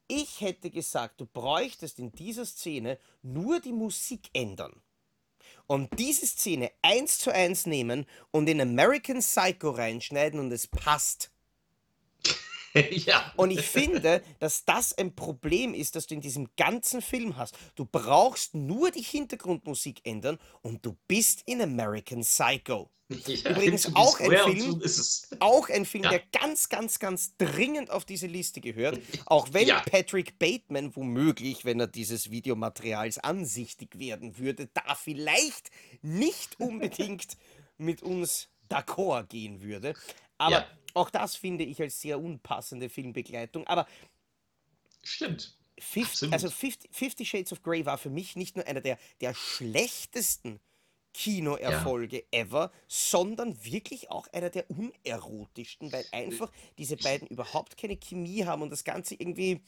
ich hätte gesagt, du bräuchtest in dieser Szene nur die Musik ändern. Und diese Szene eins zu eins nehmen und in American Psycho reinschneiden und es passt. ja. Und ich finde, dass das ein Problem ist, das du in diesem ganzen Film hast. Du brauchst nur die Hintergrundmusik ändern und du bist in American Psycho. Ja, Übrigens auch ein Film, auch ein Film, Ja. der ganz, ganz, ganz dringend auf diese Liste gehört. Auch wenn Ja. Patrick Bateman womöglich, wenn er dieses Videomaterials ansichtig werden würde, da vielleicht nicht unbedingt mit uns d'accord gehen würde. Aber. Auch das finde ich als sehr unpassende Filmbegleitung. Aber Stimmt. 50, Absolut. also 50, Fifty Shades of Grey war für mich nicht nur einer der, der schlechtesten Kinoerfolge ever, sondern wirklich auch einer der unerotischsten, weil einfach diese beiden überhaupt keine Chemie haben und das Ganze irgendwie.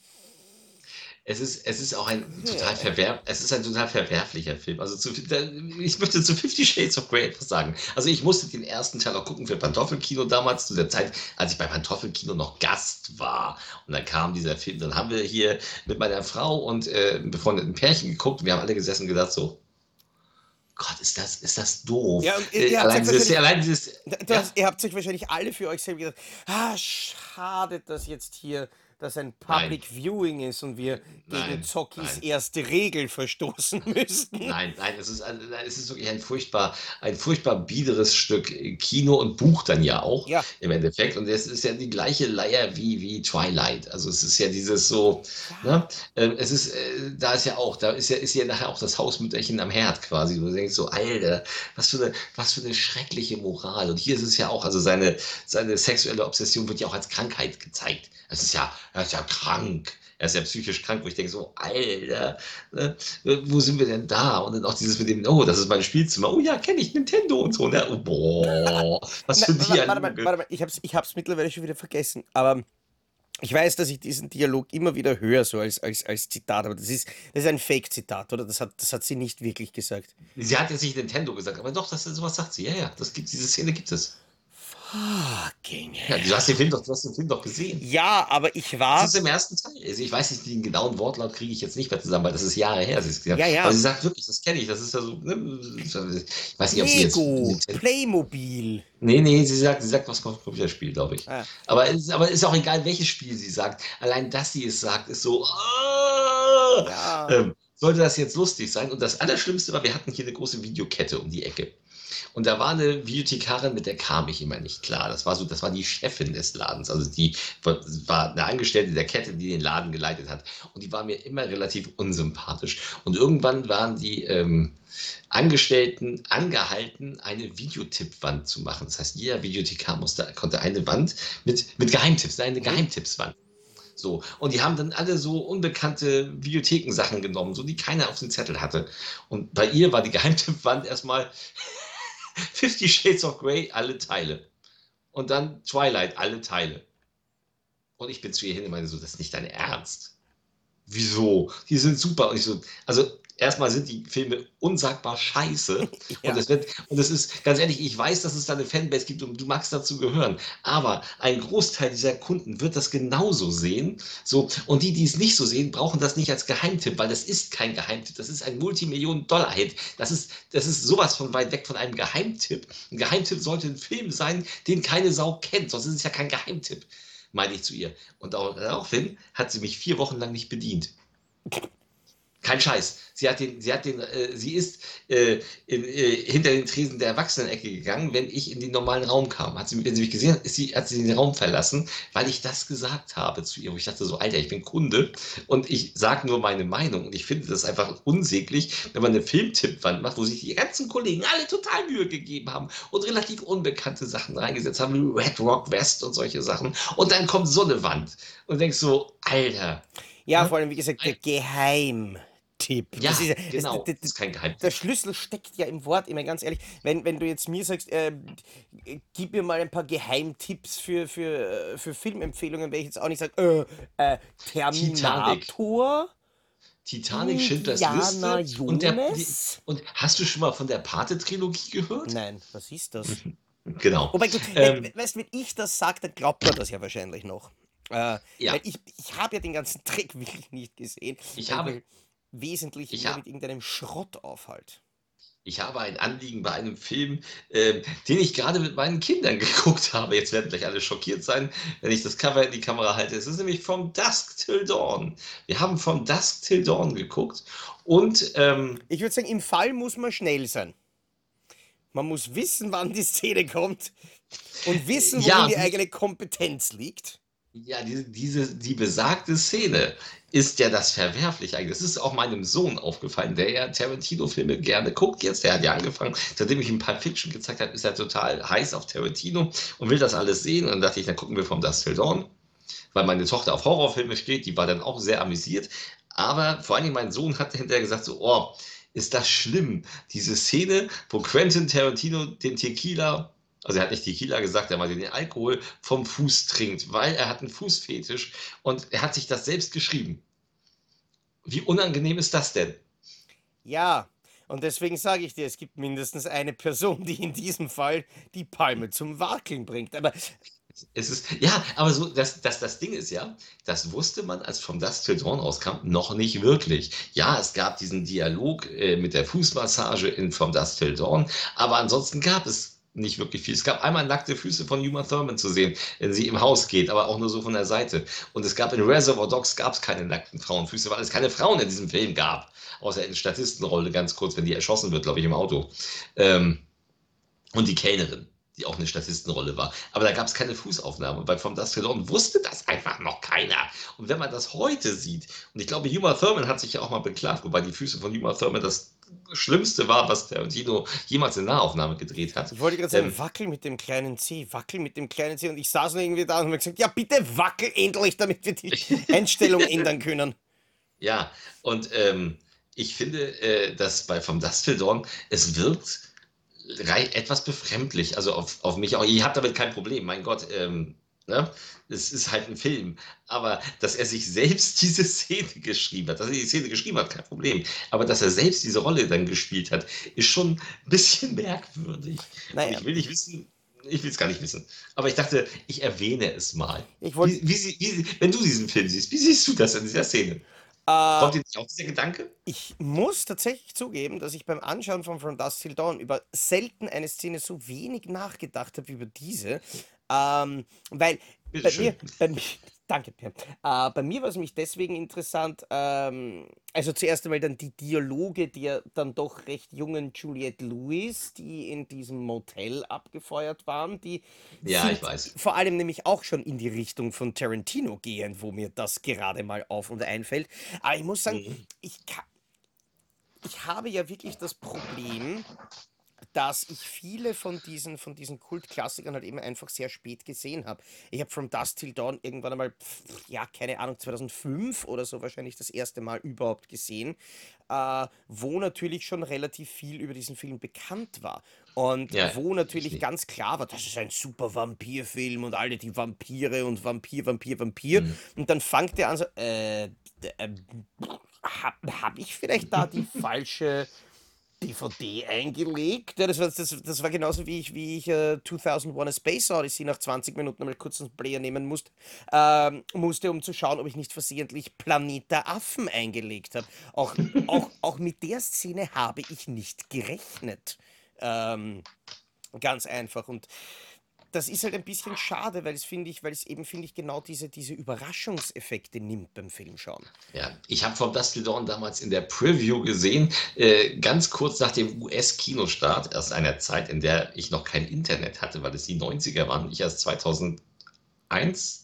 Es ist, es ist auch ein total verwerf, es ist ein total verwerflicher Film. Also zu, ich möchte zu Fifty Shades of Grey etwas sagen. Also ich musste den ersten Teil auch gucken für Pantoffelkino damals, zu der Zeit, als ich bei Pantoffelkino noch Gast war. Und dann kam dieser Film, dann haben wir hier mit meiner Frau und äh, einem befreundeten Pärchen geguckt und wir haben alle gesessen und gedacht so, Gott, ist das, ist das doof. Ja, und ihr- Äh, allein, dieses, allein dieses, Du ja, ihr habt euch wahrscheinlich alle für euch selber gedacht, ah, schade, dass jetzt hier das ein Public Viewing ist und wir gegen Nein, Zockies nein. erste Regel verstoßen müssten. Nein, nein, es ist, ein- es ist wirklich ein furchtbar, ein furchtbar biederes Stück Kino und Buch dann ja auch Ja. im Endeffekt. Und es ist ja die gleiche Leier wie, wie Twilight. Also es ist ja dieses so, ne? Ähm, es ist, äh, da ist ja auch, da ist ja, ist ja nachher auch das Hausmütterchen am Herd quasi. Du denkst so, Alter, was für eine, was für eine schreckliche Moral. Und hier ist es ja auch, also seine, seine sexuelle Obsession wird ja auch als Krankheit gezeigt. Es ist ja, er ist ja krank. Er ist ja psychisch krank, wo ich denke so, Alter, ne? wo sind wir denn da? Und dann auch dieses mit dem, oh, das ist mein Spielzimmer. Oh ja, kenne ich Nintendo und so. Ne? Oh, boah, was für ein warte, warte, mal, Dialog. warte mal, ich hab's, ich hab's mittlerweile schon wieder vergessen, aber ich weiß, dass ich diesen Dialog immer wieder höre, so als, als, als Zitat, aber das ist, das ist ein Fake-Zitat, oder? Das hat, das hat sie nicht wirklich gesagt. Sie hat jetzt nicht Nintendo gesagt, aber doch, das, sowas sagt sie. Ja, ja, das gibt, diese Szene gibt es. Fucking Ja, du hast den Film doch, du hast den Film doch gesehen. Ja, aber ich Das war. ist im ersten Teil. Also ich weiß nicht, den genauen Wortlaut kriege ich jetzt nicht mehr zusammen, weil das ist Jahre her. ich es. Ja, ja. Aber sie sagt wirklich, das kenne ich. Das ist ja so. Ne? Ich weiß nicht, ob sie jetzt. Lego, Playmobil. Nee, nee, sie sagt, sie sagt was vom Computerspiel, glaube ich. Ah. Aber es ist, aber ist auch egal, welches Spiel sie sagt. Allein, dass sie es sagt, ist so. ah! Ja. Ähm, sollte das jetzt lustig sein? Und das Allerschlimmste war, wir hatten hier eine große Videokette um die Ecke. Und da war eine Videothekarin, mit der kam ich immer nicht klar. Das war so, das war die Chefin des Ladens. Also die war eine Angestellte der Kette, die den Laden geleitet hat. Und die war mir immer relativ unsympathisch. Und irgendwann waren die ähm, Angestellten angehalten, eine Videotippwand zu machen. Das heißt, jeder Videothekar musste, konnte eine Wand mit, mit Geheimtipps, eine Geheimtippswand. So. Und die haben dann alle so unbekannte Videothekensachen genommen, so die keiner auf dem Zettel hatte. Und bei ihr war die Geheimtippwand erstmal Fifty Shades of Grey, alle Teile. Und dann Twilight, alle Teile. Und ich bin zu ihr hin und meine so, das ist nicht dein Ernst. Wieso? Die sind super. So, also erstmal sind die Filme unsagbar scheiße. Ja. Und, das wird, und das ist, ganz ehrlich, ich weiß, dass es da eine Fanbase gibt und du magst dazu gehören. Aber ein Großteil dieser Kunden wird das genauso sehen. So, und die, die es nicht so sehen, brauchen das nicht als Geheimtipp, weil das ist kein Geheimtipp. Das ist ein Multimillionen-Dollar-Hit. Das ist, das ist sowas von weit weg von einem Geheimtipp. Ein Geheimtipp sollte ein Film sein, den keine Sau kennt. Sonst ist es ja kein Geheimtipp, meine ich zu ihr. Und daraufhin hat sie mich vier Wochen lang nicht bedient. Kein Scheiß. Sie hat den, sie hat den, äh, sie ist äh, in, äh, hinter den Tresen der Erwachsenenecke gegangen, wenn ich in den normalen Raum kam. Hat sie, wenn sie mich gesehen hat, sie, hat sie den Raum verlassen, weil ich das gesagt habe zu ihr. Wo ich dachte so, Alter, ich bin Kunde und ich sage nur meine Meinung. Und ich finde das einfach unsäglich, wenn man eine Filmtippwand macht, wo sich die ganzen Kollegen alle total Mühe gegeben haben und relativ unbekannte Sachen reingesetzt haben, wie Red Rock West und solche Sachen. Und dann kommt so eine Wand und denkst so, Alter. Ja, vor allem, wie gesagt, Geheim. Tipp. Ja, Das ist, genau. das, Das das, ist kein Geheimtipp. der Schlüssel steckt ja im Wort, immer ganz ehrlich. Wenn, wenn du jetzt mir sagst, äh, gib mir mal ein paar Geheimtipps für, für, äh, für Filmempfehlungen, werde ich jetzt auch nicht sagen, äh, äh, Terminator, Titanic, Schindlers Indiana Liste und, der, die, und hast du schon mal von der Pate-Trilogie gehört? Nein, was ist das? Genau. Wobei, gut, Ähm, wenn, weißt, wenn ich das sage, dann glaubt man das ja wahrscheinlich noch. Äh, Ja. Ich, ich habe ja den ganzen Trick wirklich nicht gesehen. Ich habe- wir wesentlich ich hab- mit irgendeinem Schrott aufhalt. Ich habe ein Anliegen bei einem Film, ähm, den ich gerade mit meinen Kindern geguckt habe. Jetzt werden gleich alle schockiert sein, wenn ich das Cover in die Kamera halte. Es ist nämlich From Dusk Till Dawn. Wir haben From Dusk Till Dawn geguckt und ähm, Ich würde sagen, im Fall muss man schnell sein. Man muss wissen, wann die Szene kommt und wissen, Ja, worin die die- eigene Kompetenz liegt. Ja, diese, diese, die besagte Szene ist ja das Verwerfliche eigentlich. Das ist auch meinem Sohn aufgefallen, der ja Tarantino-Filme gerne guckt jetzt. Der hat ja angefangen, seitdem ich ihm Pulp Fiction gezeigt habe, ist er total heiß auf Tarantino und will das alles sehen. Und dann dachte ich, dann gucken wir From Dusk Till Dawn. weil meine Tochter auf Horrorfilme steht, die war dann auch sehr amüsiert. Aber vor allen Dingen mein Sohn hat hinterher gesagt, so, oh, ist das schlimm, diese Szene, wo Quentin Tarantino den Tequila, also er hat nicht Tequila gesagt, er meinte den Alkohol vom Fuß trinkt, weil er hat einen Fußfetisch und er hat sich das selbst geschrieben. Wie unangenehm ist das denn? Ja, und deswegen sage ich dir, es gibt mindestens eine Person, die in diesem Fall die Palme zum Wackeln bringt. Aber Es ist, ja, aber so, das, das, das Ding ist ja, das wusste man, als From Dusk Till Dawn rauskam, noch nicht wirklich. Ja, es gab diesen Dialog äh, mit der Fußmassage in From Dusk Till Dawn, aber ansonsten gab es nicht wirklich viel. Es gab einmal nackte Füße von Uma Thurman zu sehen, wenn sie im Haus geht, aber auch nur so von der Seite. Und es gab in Reservoir Dogs gab es keine nackten Frauenfüße, weil es keine Frauen in diesem Film gab. Außer in Statistenrolle ganz kurz, wenn die erschossen wird, glaube ich, im Auto. Ähm, und die Kellnerin, die auch eine Statistenrolle war. Aber da gab es keine Fußaufnahme. Bei From Dusk Till Dawn wusste das einfach noch keiner. Und wenn man das heute sieht, und ich glaube, Uma Thurman hat sich ja auch mal beklagt, wobei die Füße von Uma Thurman das Schlimmste war, was Tarantino jemals in Nahaufnahme gedreht hat. ich wollte gerade sagen, Ähm. wackel mit dem kleinen C, wackel mit dem kleinen C. Und ich saß nur irgendwie da und habe gesagt, ja bitte wackel endlich, damit wir die Einstellung ändern können. Ja, und ähm, ich finde, äh, dass bei Vom Dusk Till Dawn, es wirkt etwas befremdlich, also auf, auf mich auch. Ihr habt damit kein Problem, mein Gott, ähm, ne? Es ist halt ein Film. Aber dass er sich selbst diese Szene geschrieben hat, dass er die Szene geschrieben hat, kein Problem. Aber dass er selbst diese Rolle dann gespielt hat, ist schon ein bisschen merkwürdig. Naja. Ich will nicht wissen, ich will es gar nicht wissen. Aber ich dachte, ich erwähne es mal. Ich wollte, Wie, wie, wie, wenn du diesen Film siehst, wie siehst du das in dieser Szene? äh, Kommt dir nicht auch dieser Gedanke? Ich muss tatsächlich zugeben, dass ich beim Anschauen von From Dusk Till Dawn über selten eine Szene so wenig nachgedacht habe wie über diese. Ähm, weil bei mir, bei mir, danke. Äh, bei mir war es nämlich deswegen interessant, ähm, also zuerst einmal dann die Dialoge der dann doch recht jungen Juliette Lewis, die in diesem Motel abgefeuert waren, die Ja, ich weiß. vor allem nämlich auch schon in die Richtung von Tarantino gehen, wo mir das gerade mal auf und einfällt. Aber ich muss sagen, Mhm. ich, ka- ich habe ja wirklich das Problem, dass ich viele von diesen, von diesen Kultklassikern halt eben einfach sehr spät gesehen habe. Ich habe From Dusk Till Dawn irgendwann einmal, pff, ja, keine Ahnung, 2005 oder so wahrscheinlich das erste Mal überhaupt gesehen, äh, wo natürlich schon relativ viel über diesen Film bekannt war. Und Ja, wo natürlich ganz klar war, das ist ein super Vampirfilm und alle die Vampire und Vampir, Vampir, Vampir. Mhm. Und dann fängt er an so, äh, äh, habe hab ich vielleicht da die falsche DVD eingelegt? Ja, das, war, das, das war genauso wie ich, wie ich äh, 2001 A Space Odyssey nach 20 Minuten mal kurz einen Player nehmen musste, ähm, musste, um zu schauen, ob ich nicht versehentlich Planet der Affen eingelegt habe. Auch, auch, auch mit der Szene habe ich nicht gerechnet. Ähm, ganz einfach. Und das ist halt ein bisschen schade, weil es finde ich, weil es eben finde ich genau diese, diese Überraschungseffekte nimmt beim Filmschauen. Ja, ich habe vom Dusty Dawn damals in der Preview gesehen, äh, ganz kurz nach dem US-Kinostart, erst einer Zeit, in der ich noch kein Internet hatte, weil es die 90er waren, ich erst 2001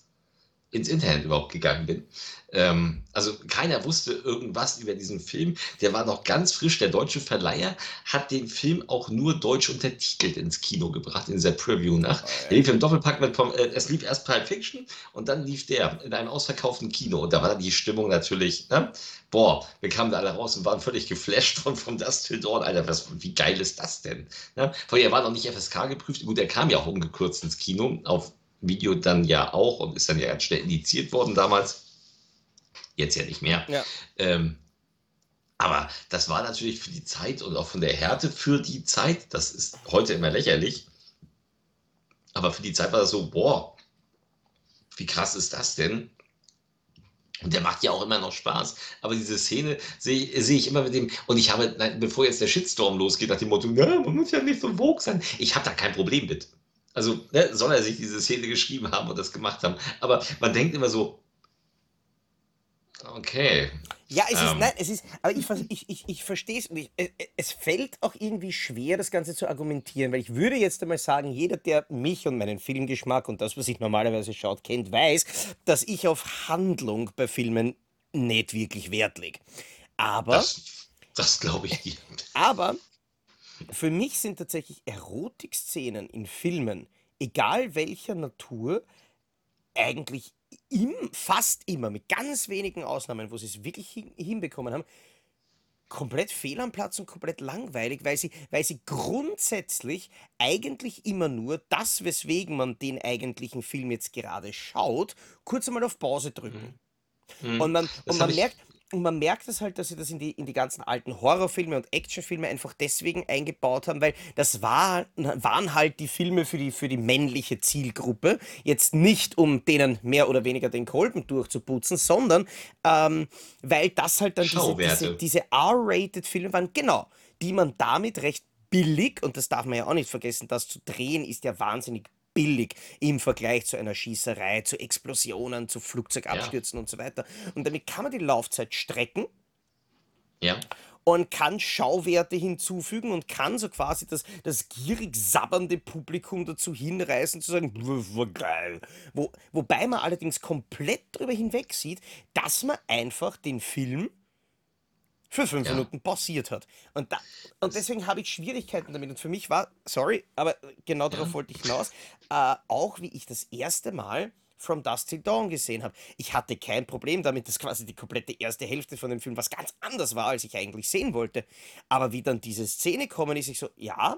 ins Internet überhaupt gegangen bin. Ähm, also keiner wusste irgendwas über diesen Film. Der war noch ganz frisch. Der deutsche Verleiher hat den Film auch nur deutsch untertitelt ins Kino gebracht in dieser Preview-Nacht. Oh, ja. Der lief im Doppelpack mit, äh, es lief erst Pulp Fiction und dann lief der in einem ausverkauften Kino. Und da war dann die Stimmung natürlich, ne? boah, wir kamen da alle raus und waren völlig geflasht von, von Das Till Dawn. Alter, was, wie geil ist das denn? Ne? Vorher war noch nicht FSK geprüft. Gut, er kam ja auch ungekürzt ins Kino auf Video dann ja auch und ist dann ja ganz schnell indiziert worden damals. Jetzt ja nicht mehr. Ja. Ähm, aber das war natürlich für die Zeit und auch von der Härte für die Zeit, das ist heute immer lächerlich. Aber für die Zeit war das so, boah, wie krass ist das denn? Und der macht ja auch immer noch Spaß. Aber diese Szene sehe seh ich immer mit dem. Und ich habe, bevor jetzt der Shitstorm losgeht, nach dem Motto, na, man muss ja nicht so vogue sein. Ich habe da kein Problem mit. Also ne, soll er sich diese Szene geschrieben haben und das gemacht haben. Aber man denkt immer so, okay. Ja, es ähm. ist, nein, es ist, aber ich, ich, ich, ich verstehe es und ich, es fällt auch irgendwie schwer, das Ganze zu argumentieren, weil ich würde jetzt einmal sagen, jeder, der mich und meinen Filmgeschmack und das, was ich normalerweise schaut, kennt, weiß, dass ich auf Handlung bei Filmen nicht wirklich Wert lege. Aber. Das, das glaube ich dir. Aber für mich sind tatsächlich Erotikszenen in Filmen, egal welcher Natur, eigentlich im, fast immer, mit ganz wenigen Ausnahmen, wo sie es wirklich hin, hinbekommen haben, komplett fehl am Platz und komplett langweilig, weil sie, weil sie grundsätzlich eigentlich immer nur das, weswegen man den eigentlichen Film jetzt gerade schaut, kurz einmal auf Pause drücken. Mhm. Und man, und man merkt, und man merkt es halt, dass sie das in die, in die ganzen alten Horrorfilme und Actionfilme einfach deswegen eingebaut haben, weil das war, waren halt die Filme für die, für die männliche Zielgruppe. Jetzt nicht, um denen mehr oder weniger den Kolben durchzuputzen, sondern ähm, weil das halt dann diese, diese, diese R-rated Filme waren, genau, die man damit recht billig, und das darf man ja auch nicht vergessen, das zu drehen ist ja wahnsinnig billig im Vergleich zu einer Schießerei, zu Explosionen, zu Flugzeugabstürzen ja. und so weiter. Und damit kann man die Laufzeit strecken. Ja. Und kann Schauwerte hinzufügen und kann so quasi das, das gierig sabbernde Publikum dazu hinreißen, zu sagen, war geil. Wo, wobei man allerdings komplett darüber hinweg sieht, dass man einfach den Film für fünf ja. Minuten pausiert hat. Und, da, und deswegen habe ich Schwierigkeiten damit. Und für mich war, sorry, aber genau darauf ja. wollte ich hinaus, äh, auch wie ich das erste Mal From Dust Till Dawn gesehen habe. Ich hatte kein Problem damit, dass quasi die komplette erste Hälfte von dem Film was ganz anderes war, als ich eigentlich sehen wollte. Aber wie dann diese Szene kommen, ist ich so, ja.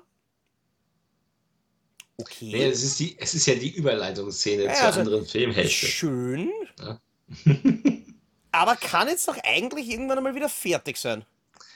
Okay. Nee, es, ist die, es ist ja die Überleitungsszene ja, zur also, anderen Filmhälfte. Schön. Ja. Aber kann jetzt doch eigentlich irgendwann einmal wieder fertig sein.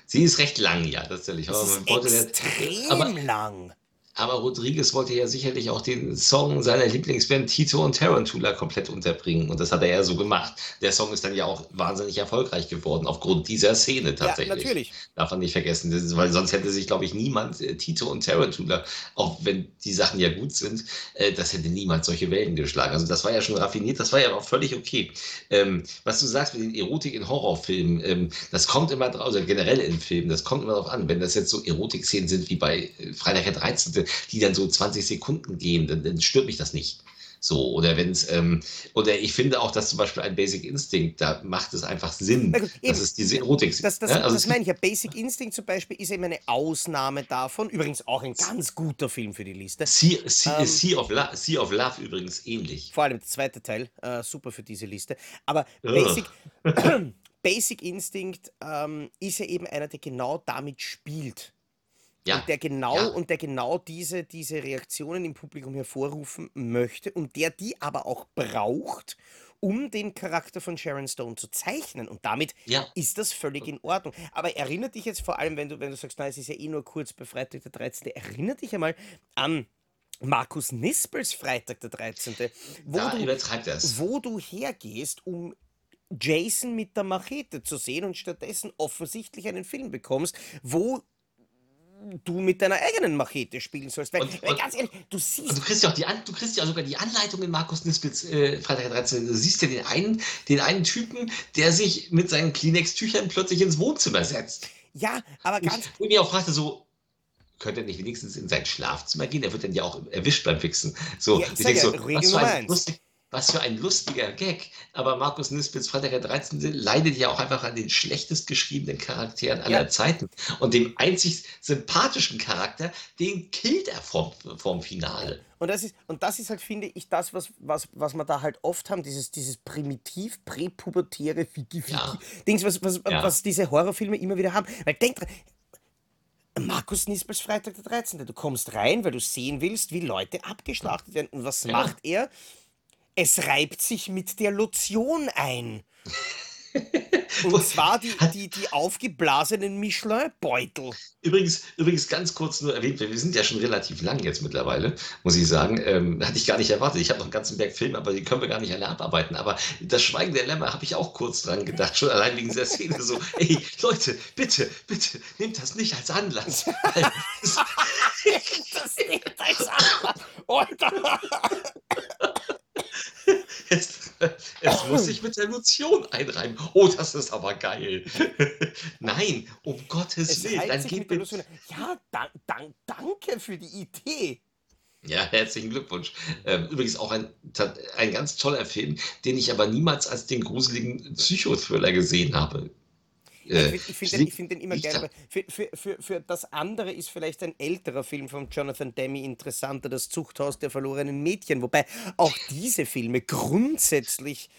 Sie ist recht lang, ja, tatsächlich. Das ist extrem aber, lang. Aber Rodriguez wollte ja sicherlich auch den Song seiner Lieblingsband Tito und Tarantula komplett unterbringen. Und das hat er ja so gemacht. Der Song ist dann ja auch wahnsinnig erfolgreich geworden, aufgrund dieser Szene tatsächlich. Ja, natürlich. Darf man nicht vergessen. Ist, weil sonst hätte sich, glaube ich, niemand äh, Tito und Tarantula, auch wenn die Sachen ja gut sind, äh, das hätte niemand solche Wellen geschlagen. Also das war ja schon raffiniert, das war ja auch völlig okay. Ähm, was du sagst mit den Erotik in Horrorfilmen, ähm, das kommt immer drauf, also generell in Filmen, das kommt immer darauf an. Wenn das jetzt so Erotik-Szenen sind wie bei äh, Freitag der 13 die dann so 20 Sekunden gehen, dann, dann stört mich das nicht. So, oder wenn es, ähm, oder ich finde auch, dass zum Beispiel ein Basic Instinct, da macht es einfach Sinn, gut, dass es diese Erotik das, das, ja? also das meine ich ja. Basic Instinct zum Beispiel ist eben eine Ausnahme davon. Übrigens auch ein ganz guter Film für die Liste. Sea, sea, ähm, sea, of, Love, sea of Love übrigens ähnlich. Vor allem der zweite Teil, äh, super für diese Liste. Aber Basic, Basic Instinct ähm, ist ja eben einer, der genau damit spielt. Ja. Und der genau ja. und der genau diese, diese Reaktionen im Publikum hervorrufen möchte und der die aber auch braucht, um den Charakter von Sharon Stone zu zeichnen. Und damit ja. ist das völlig in Ordnung. Aber erinnert dich jetzt vor allem, wenn du, wenn du sagst, na, es ist ja eh nur kurz bei Freitag der 13., erinnert dich einmal an Markus Nispels Freitag der 13., wo, da du, wo du hergehst, um Jason mit der Machete zu sehen und stattdessen offensichtlich einen Film bekommst, wo du mit deiner eigenen Machete spielen sollst. Weil, Und, weil und, ganz ehrlich, du und siehst, du kriegst ja auch die An du kriegst ja sogar die Anleitung in Markus Nispels äh, Freitag der 13. Du siehst ja den einen, den einen Typen, der sich mit seinen Kleenex-Tüchern plötzlich ins Wohnzimmer setzt. ja, aber Und ganz, ich mir auch fragte so, könnte er nicht wenigstens in sein Schlafzimmer gehen? Er wird dann ja auch erwischt beim Fixen. So, ja, ich ich denke ja, so, was für, ein lustig, was für ein lustiger Gag. Aber Markus Nispels Freitag der 13. leidet ja auch einfach an den schlechtest geschriebenen Charakteren aller Ja, Zeiten. Und dem einzig sympathischen Charakter, den killt er vom, vom Finale. Und das ist, und das ist halt, finde ich, das, was, was, was wir da halt oft haben, dieses, dieses primitiv präpubertäre Ja, Dings, was, was, ja. was diese Horrorfilme immer wieder haben. Weil denk dran, Markus Nispels Freitag der 13. Du kommst rein, weil du sehen willst, wie Leute abgeschlachtet werden. Und was macht er? Es reibt sich mit der Lotion ein. Und zwar die, die, die aufgeblasenen Michelin-Beutel. Übrigens, übrigens ganz kurz nur erwähnt, wir sind ja schon relativ lang jetzt mittlerweile, muss ich sagen. Ähm, hatte ich gar nicht erwartet. Ich habe noch einen ganzen Berg Filme, aber die können wir gar nicht alle abarbeiten. Aber das Schweigen der Lämmer habe ich auch kurz dran gedacht, schon allein wegen dieser Szene so, ey, Leute, bitte, bitte, nehmt das nicht als Anlass. Das nicht als Anlass. Alter. es, es muss sich mit der Lotion einreiben. Oh, das ist aber geil. Nein, um Gottes Es Willen, dann geht mit. Ja, dan, dan, danke für die Idee. Ja, herzlichen Glückwunsch. Ähm, übrigens auch ein, ein ganz toller Film, den ich aber niemals als den gruseligen Psychothriller gesehen habe. Äh, ich finde find ich den, find immer geil, für, für, für, für das andere ist vielleicht ein älterer Film von Jonathan Demme interessanter, das Zuchthaus der verlorenen Mädchen. Wobei auch diese Filme grundsätzlich,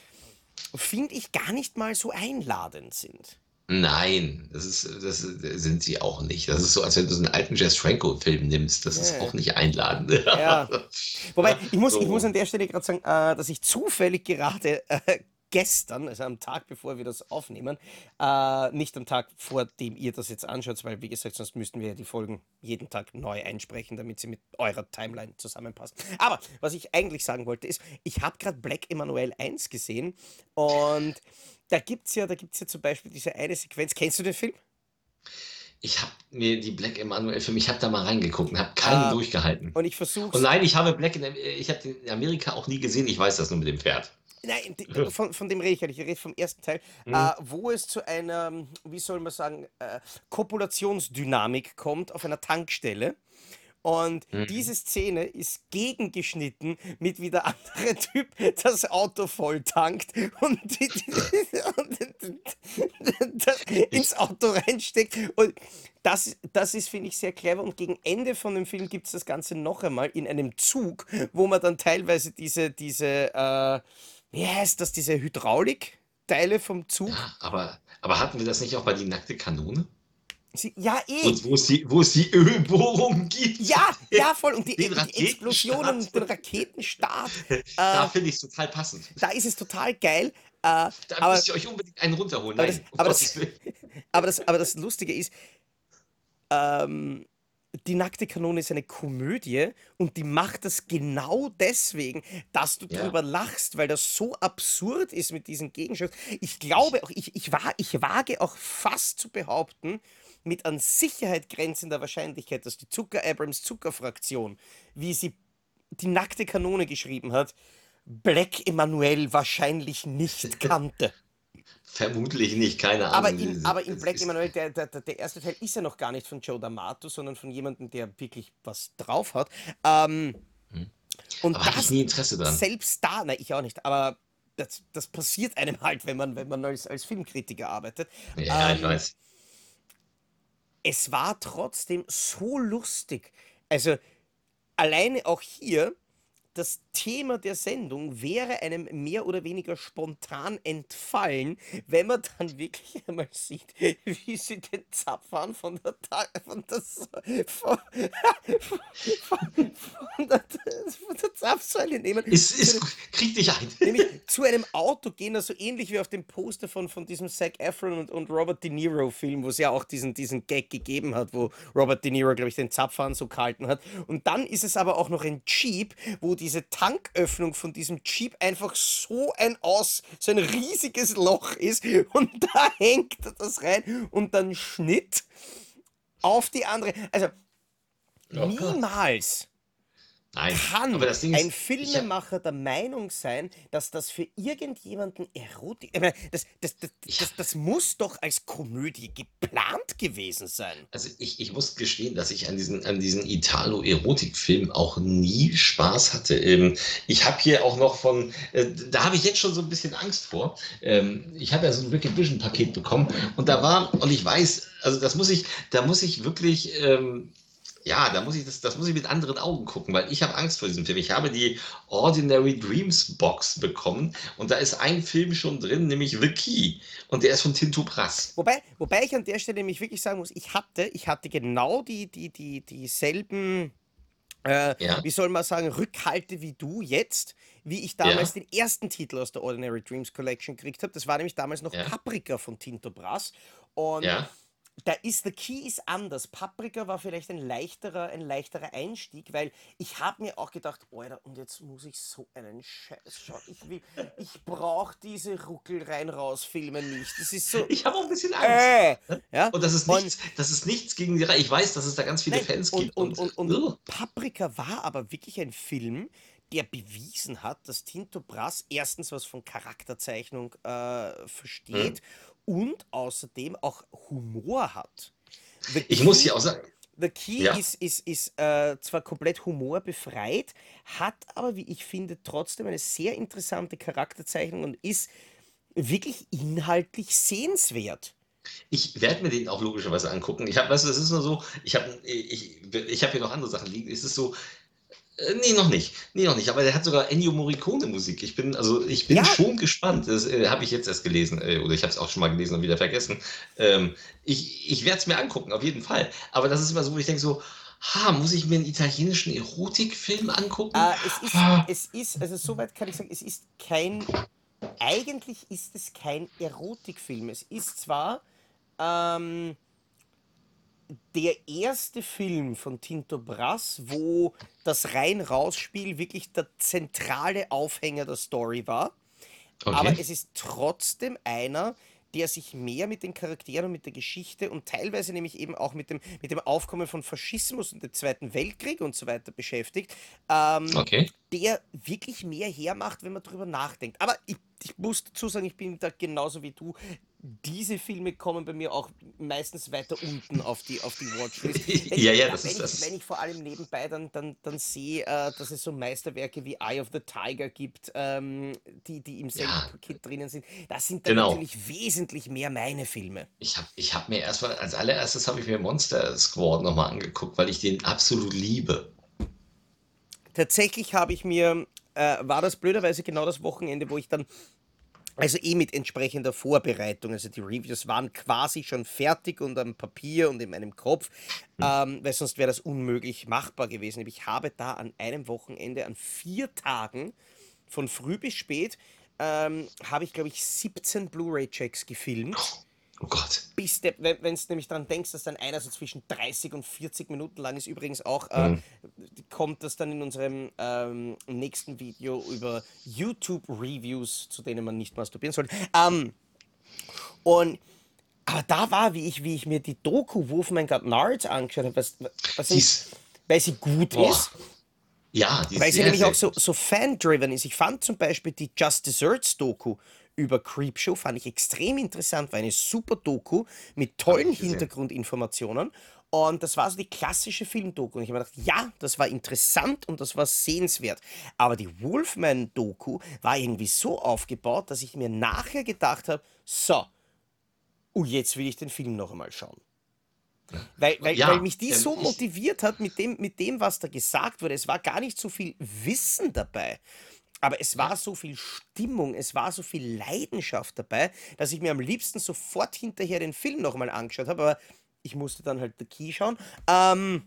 finde ich, gar nicht mal so einladend sind. Nein, das ist, das sind sie auch nicht. Das ist so, als wenn du so einen alten Jess Franco-Film nimmst. Das ist Ja, auch nicht einladend. ja. Wobei, ich muss, ich muss So. an der Stelle gerade sagen, äh, dass ich zufällig gerade äh, gestern, also am Tag, bevor wir das aufnehmen, äh, nicht am Tag, vor dem ihr das jetzt anschaut, weil, wie gesagt, sonst müssten wir ja die Folgen jeden Tag neu einsprechen, damit sie mit eurer Timeline zusammenpassen. Aber was ich eigentlich sagen wollte, ist, ich habe gerade Black Emanuel 1 gesehen und da gibt es ja, da gibt's ja zum Beispiel diese eine Sequenz. Kennst du den Film? Ich habe mir die Black Emanuel-Filme, ich habe da mal reingeguckt und habe keinen Äh, durchgehalten. und ich Und versuche nein, ich habe Black in, ich habe in Amerika auch nie gesehen. Ich weiß das nur mit dem Pferd. Nein, die- die- von, von dem rede ich ja nicht. Ich rede vom ersten Teil, Hm. äh, wo es zu einer, wie soll man sagen, äh, Kopulationsdynamik kommt auf einer Tankstelle. Und Mhm. diese Szene ist gegengeschnitten mit wie der andere Typ das Auto voll tankt und, die, und das ins Auto reinsteckt. Und das, das ist, finde ich, sehr clever. Und gegen Ende von dem Film gibt es das Ganze noch einmal in einem Zug, wo man dann teilweise diese, diese äh, wie heißt das, diese Hydraulikteile vom Zug. Ja, aber, aber hatten wir das nicht auch bei die nackte Kanone? Sie, ja, eh. Und wo es die, wo es die Ölbohrung gibt. Ja, ja, voll. Und die, die Explosionen und den Raketenstart. Da Äh, finde ich es total passend. da ist es total geil. Äh, Da aber, müsst ihr euch unbedingt einen runterholen. aber, Nein, das, um aber, das, aber, das, aber das Lustige ist, ähm, die nackte Kanone ist eine Komödie und die macht das genau deswegen, dass du Ja. drüber lachst, weil das so absurd ist mit diesen Gegenschüssen. Ich glaube auch, ich, ich, wa- ich wage auch fast zu behaupten, mit an Sicherheit grenzender Wahrscheinlichkeit, dass die Zucker-Abrams-Zucker-Fraktion, wie sie die nackte Kanone geschrieben hat, Black Emanuel wahrscheinlich nicht kannte. Vermutlich nicht, keine Ahnung. Aber in, aber Es Black Emanuel, der, der, der erste Teil ist ja noch gar nicht von Joe D'Amato, sondern von jemandem, der wirklich was drauf hat. Ähm, Hm. und Aber hatte ich das nie Interesse dran. selbst da, nein, ich auch nicht, aber das, das passiert einem halt, wenn man, wenn man als, als Filmkritiker arbeitet. Ja, ich Ähm, weiß. es war trotzdem so lustig. Also alleine auch hier, das Thema der Sendung wäre einem mehr oder weniger spontan entfallen, wenn man dann wirklich einmal sieht, wie sie den Zapfhahn von der, Ta von der, von, von, von der, der Zapfsäule nehmen. Ist, zu ist, dem- krieg dich ein. Nämlich zu einem Auto gehen, also ähnlich wie auf dem Poster von, von diesem Zac Efron und, und Robert De Niro Film, wo es ja auch diesen, diesen Gag gegeben hat, wo Robert De Niro, glaube ich, den Zapfhahn so gehalten hat. Und dann ist es aber auch noch ein Jeep, wo diese Tanköffnung von diesem Jeep einfach so ein Aus, so ein riesiges Loch ist und da hängt das rein und dann Schnitt auf die andere. Also Gott. niemals Nein, aber kann das Ding ein ist, ich Filmemacher der Meinung sein, dass das für irgendjemanden Erotik. Ich meine, das, das, das, ich das, das muss doch als Komödie geplant gewesen sein. Also ich, ich muss gestehen, dass ich an diesen, an diesen Italo-Erotik-Film auch nie Spaß hatte. Ähm, ich habe hier auch noch von, äh, da habe ich jetzt schon so ein bisschen Angst vor. Ähm, ich habe ja so ein Wicked Vision-Paket bekommen und da war, und ich weiß, also das muss ich, da muss ich wirklich, ähm, ja, da muss ich das, das muss ich mit anderen Augen gucken, weil ich habe Angst vor diesem Film. Ich habe die Ordinary Dreams Box bekommen und da ist ein Film schon drin, nämlich The Key und der ist von Tinto Brass. Wobei, wobei ich an der Stelle nämlich wirklich sagen muss, ich hatte, ich hatte genau die, die, die, dieselben, äh, Ja, wie soll man sagen, Rückhalte wie du jetzt, wie ich damals ja, den ersten Titel aus der Ordinary Dreams Collection gekriegt habe. Das war nämlich damals noch ja, Paprika von Tinto Brass. Und ja. Da ist The Key ist anders. Paprika war vielleicht ein leichterer, ein leichterer Einstieg, weil ich habe mir auch gedacht, Alter, und jetzt muss ich so einen Scheiß schauen. Ich will, ich brauche diese Ruckel rein raus Filme nicht. Das ist so, Ich habe auch ein bisschen Angst. äh, ja. Und das ist Und nichts, das ist nichts gegen die Reihe. Ich weiß, dass es da ganz viele nein, Fans und, gibt und, und und, und Paprika war aber wirklich ein Film, der bewiesen hat, dass Tinto Brass erstens was von Charakterzeichnung äh, versteht und außerdem auch Humor hat. The ich muss hier auch sagen, The Key ja, ist, ist, ist äh, zwar komplett humorbefreit, hat aber, wie ich finde, trotzdem eine sehr interessante Charakterzeichnung und ist wirklich inhaltlich sehenswert. ich werde mir den auch logischerweise angucken. Ich habe, weißt du, das ist nur so, ich habe ich, ich hab hier noch andere Sachen liegen. Es ist so, nee, noch nicht. Nee, noch nicht. Aber der hat sogar Ennio Morricone Musik. Ich bin, also ich bin Ja, schon gespannt. Das äh, habe ich jetzt erst gelesen. Äh, oder ich habe es auch schon mal gelesen und wieder vergessen. Ähm, ich ich werde es mir angucken, auf jeden Fall. Aber das ist immer so, wo ich denke so, ha, muss ich mir einen italienischen Erotikfilm angucken? äh, es ist, Ah, es ist, also soweit kann ich sagen, es ist kein, eigentlich ist es kein Erotikfilm. Es ist zwar ähm, der erste Film von Tinto Brass, wo das Rein-Raus-Spiel wirklich der zentrale Aufhänger der Story war. Aber okay. es ist trotzdem einer, der sich mehr mit den Charakteren und mit der Geschichte und teilweise nämlich eben auch mit dem, mit dem Aufkommen von Faschismus und dem Zweiten Weltkrieg und so weiter beschäftigt, ähm, Okay. der wirklich mehr hermacht, wenn man drüber nachdenkt. Aber ich, ich muss dazu sagen, ich bin da genauso wie du. Diese Filme kommen bei mir auch meistens weiter unten auf die, auf die Watchlist. Wenn ich, Ja, ja, ja, das wenn ist ich, wenn das. ich vor allem nebenbei dann, dann, dann sehe, äh, dass es so Meisterwerke wie Eye of the Tiger gibt, ähm, die, die im selben Ja, Paket drinnen sind, das sind dann genau. natürlich wesentlich mehr meine Filme. Ich habe ich hab mir erstmal, als allererstes habe ich mir Monster Squad nochmal angeguckt, weil ich den absolut liebe. Tatsächlich habe ich mir, äh, war das blöderweise genau das Wochenende, wo ich dann Also eh mit entsprechender Vorbereitung. Also die Reviews waren quasi schon fertig und am Papier und in meinem Kopf, Hm. ähm, weil sonst wäre das unmöglich machbar gewesen. Ich habe da an einem Wochenende, an vier Tagen, von früh bis spät, ähm, habe ich, glaube ich, 17 Blu-ray-Checks gefilmt. Oh Gott. Bis der, wenn du nämlich dran denkst, dass dann einer so zwischen 30 und 40 Minuten lang ist, übrigens auch, äh, Hm. kommt das dann in unserem ähm, nächsten Video über YouTube-Reviews, zu denen man nicht masturbieren soll. Ähm, und aber da war, wie ich, wie ich mir die Doku Wolfman Got Nards angeschaut habe, was, was ich, ist, weil sie gut boah, ist, ja, die ist weil sie nämlich auch so, so fan-driven ist. Ich fand zum Beispiel die Just Desserts Doku über Creepshow, fand ich extrem interessant, war eine super Doku mit tollen. Hintergrundinformationen. Und das war so die klassische Filmdoku. Und ich habe mir gedacht, ja, das war interessant und das war sehenswert. Aber die Wolfman-Doku war irgendwie so aufgebaut, dass ich mir nachher gedacht habe, so, oh, jetzt will ich den Film noch einmal schauen. Weil, weil, weil Ja, mich die ähm, so motiviert hat mit dem, mit dem, was da gesagt wurde. Es war gar nicht so viel Wissen dabei, aber es war so viel Stimmung, es war so viel Leidenschaft dabei, dass ich mir am liebsten sofort hinterher den Film nochmal angeschaut habe. Aber ich musste dann halt The Key schauen. Ähm,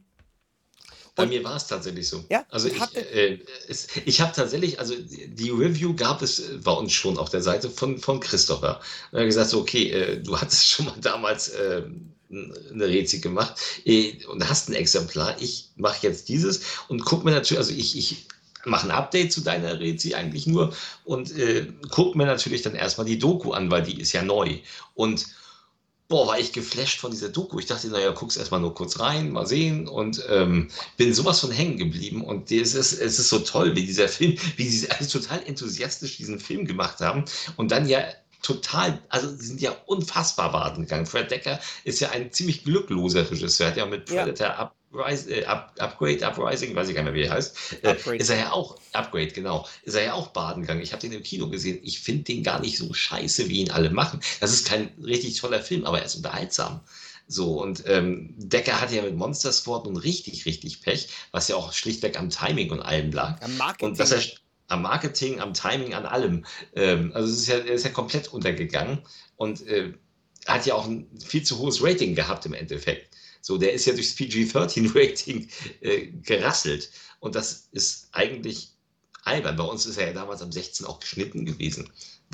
bei und mir war es tatsächlich so. ja, Also und ich, äh, es, ich habe tatsächlich, also die Review gab es äh, bei uns schon auf der Seite von, von Christopher. Er hat gesagt, so, okay, äh, du hattest schon mal damals äh, eine Rezi gemacht äh, und hast ein Exemplar. Ich mache jetzt dieses und guck mir natürlich, also ich, ich mache ein Update zu deiner Rezi eigentlich nur und äh, guck mir natürlich dann erstmal die Doku an, weil die ist ja neu. Und boah, war ich geflasht von dieser Doku. Ich dachte, naja, guck's erstmal nur kurz rein, mal sehen und ähm, bin sowas von hängen geblieben. Und es ist, es ist so toll, wie dieser Film, wie sie also total enthusiastisch diesen Film gemacht haben und dann ja total, also sie sind ja unfassbar baden gegangen. Fred Decker ist ja ein ziemlich glückloser Regisseur, hat ja mit Predator ja. Uprise, äh, Up, Upgrade, Uprising, weiß ich gar nicht mehr, wie er heißt, äh, ist er ja auch, Upgrade, genau, ist er ja auch baden gegangen. Ich habe den im Kino gesehen. Ich finde den gar nicht so scheiße, wie ihn alle machen. Das ist kein richtig toller Film, aber er ist unterhaltsam. So, und ähm, Decker hatte ja mit Monster Squad nun richtig, richtig Pech, was ja auch schlichtweg am Timing und allem lag. Am Marketing. Und dass er, am Marketing, am Timing, an allem. Ähm, also es ist ja, er ist ja komplett untergegangen und äh, hat ja auch ein viel zu hohes Rating gehabt im Endeffekt. So, der ist ja durchs PG-13-Rating äh, gerasselt. Und das ist eigentlich albern. Bei uns ist er ja damals am 16 auch geschnitten gewesen.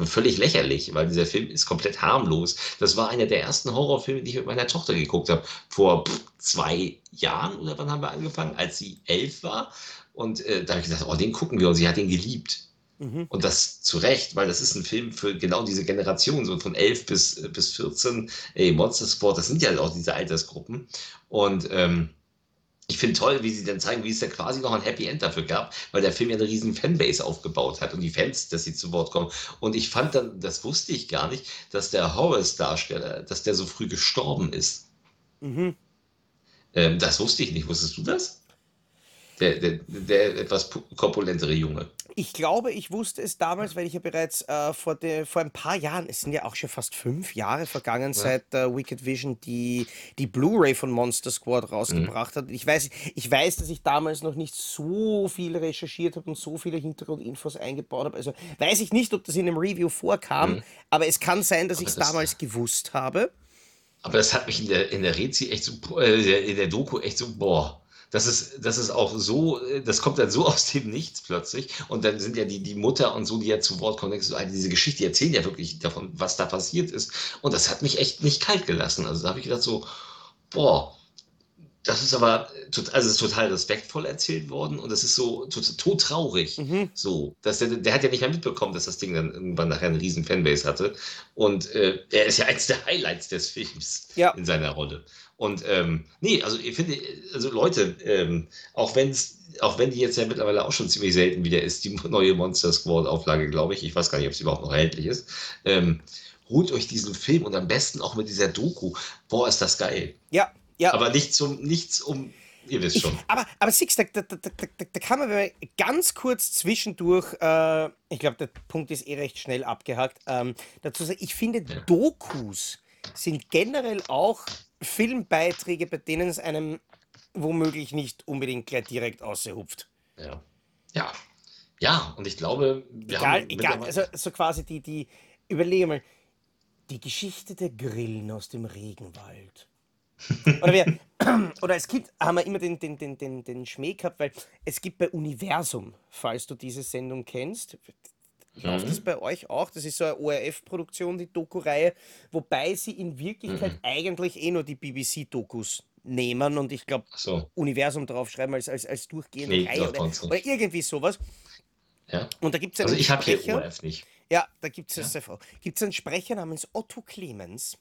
Völlig lächerlich, weil dieser Film ist komplett harmlos. Das war einer der ersten Horrorfilme, die ich mit meiner Tochter geguckt habe. Vor pff, zwei Jahren oder wann haben wir angefangen? Als sie elf war. Und äh, da habe ich gesagt, oh, den gucken wir und sie hat ihn geliebt. Mhm. Und das zu Recht, weil das ist ein Film für genau diese Generation, so von 11 bis, äh, bis 14. Ey, Monster Sport, das sind ja auch diese Altersgruppen. Und ähm, ich finde toll, wie sie dann zeigen, wie es da quasi noch ein Happy End dafür gab, weil der Film ja eine riesen Fanbase aufgebaut hat und die Fans, dass sie zu Wort kommen. Und ich fand dann, das wusste ich gar nicht, dass der Horace-Darsteller, dass der so früh gestorben ist. Mhm. Ähm, das wusste ich nicht. Wusstest du das? Der, der, der etwas korpulentere Junge. Ich glaube, ich wusste es damals, weil ich ja bereits äh, vor, de, vor ein paar Jahren, es sind ja auch schon fast fünf Jahre vergangen, ja. seit äh, Wicked Vision die, die Blu-ray von Monster Squad rausgebracht mhm. hat. Ich weiß, ich weiß, dass ich damals noch nicht so viel recherchiert habe und so viele Hintergrundinfos eingebaut habe. Also weiß ich nicht, ob das in einem Review vorkam, mhm. aber es kann sein, dass ich es damals gewusst habe. Aber das hat mich in der, in der Rezi echt so, äh, in der Doku echt so, boah das ist, das ist auch so, das kommt dann so aus dem Nichts plötzlich. Und dann sind ja die, die Mutter und so, die ja zu Wort kommen, so, diese Geschichte die erzählen ja wirklich davon, was da passiert ist. Und das hat mich echt nicht kalt gelassen. Also da habe ich gedacht so, boah, das ist aber, also ist total respektvoll erzählt worden und das ist so todtraurig. Mhm. So, dass der, der hat ja nicht mehr mitbekommen, dass das Ding dann irgendwann nachher eine riesen Fanbase hatte. Und äh, er ist ja eins der Highlights des Films ja. in seiner Rolle. Und ähm, nee, also ich finde, also Leute, ähm, auch wenn auch wenn die jetzt ja mittlerweile auch schon ziemlich selten wieder ist, die neue Monster Squad Auflage, glaube ich, ich weiß gar nicht, ob sie überhaupt noch erhältlich ist, ähm, ruht euch diesen Film und am besten auch mit dieser Doku. Boah, ist das geil. Ja, ja. Aber nicht zum, nichts um, ihr wisst schon. Ich, aber, aber siehst da, da, da, da, kann man ganz kurz zwischendurch, äh, ich glaube, der Punkt ist eh recht schnell abgehakt, ähm, dazu sagen, ich finde ja. Dokus sind generell auch Filmbeiträge, bei denen es einem womöglich nicht unbedingt gleich direkt aushupft. Ja. Ja. Ja, und ich glaube, wir egal, haben. Egal, also so quasi die, die, überlege mal, die Geschichte der Grillen aus dem Regenwald. Oder, wir, oder als Kind haben wir immer den, den, den, den, den Schmäh gehabt, weil es gibt bei Universum, falls du diese Sendung kennst, Läuft mhm. das bei euch auch? Das ist so eine ORF-Produktion, die Doku-Reihe, wobei sie in Wirklichkeit mhm. eigentlich eh nur die BBC-Dokus nehmen und ich glaube so. Universum draufschreiben als, als, als durchgehende nee, Reihe oder, oder, irgendwie sowas. Ja. Und da gibt es Also ich habe hier ORF nicht. Ja, da gibt es ja. Gibt's einen Sprecher namens Otto Clemens.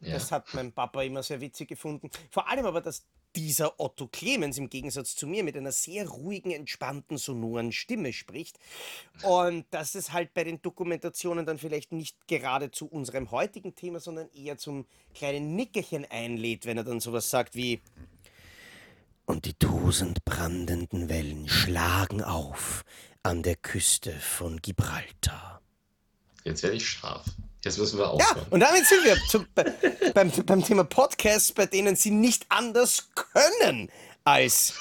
Ja. Das hat mein Papa immer sehr witzig gefunden. Vor allem aber, dass dieser Otto Clemens im Gegensatz zu mir mit einer sehr ruhigen, entspannten, sonoren Stimme spricht. Und dass es halt bei den Dokumentationen dann vielleicht nicht gerade zu unserem heutigen Thema, sondern eher zum kleinen Nickerchen einlädt, wenn er dann sowas sagt wie Und die tausend brandenden Wellen schlagen auf an der Küste von Gibraltar. Jetzt werde ich scharf. Jetzt müssen wir aufhören. Ja, und damit sind wir zum, beim, beim Thema Podcasts, bei denen sie nicht anders können, als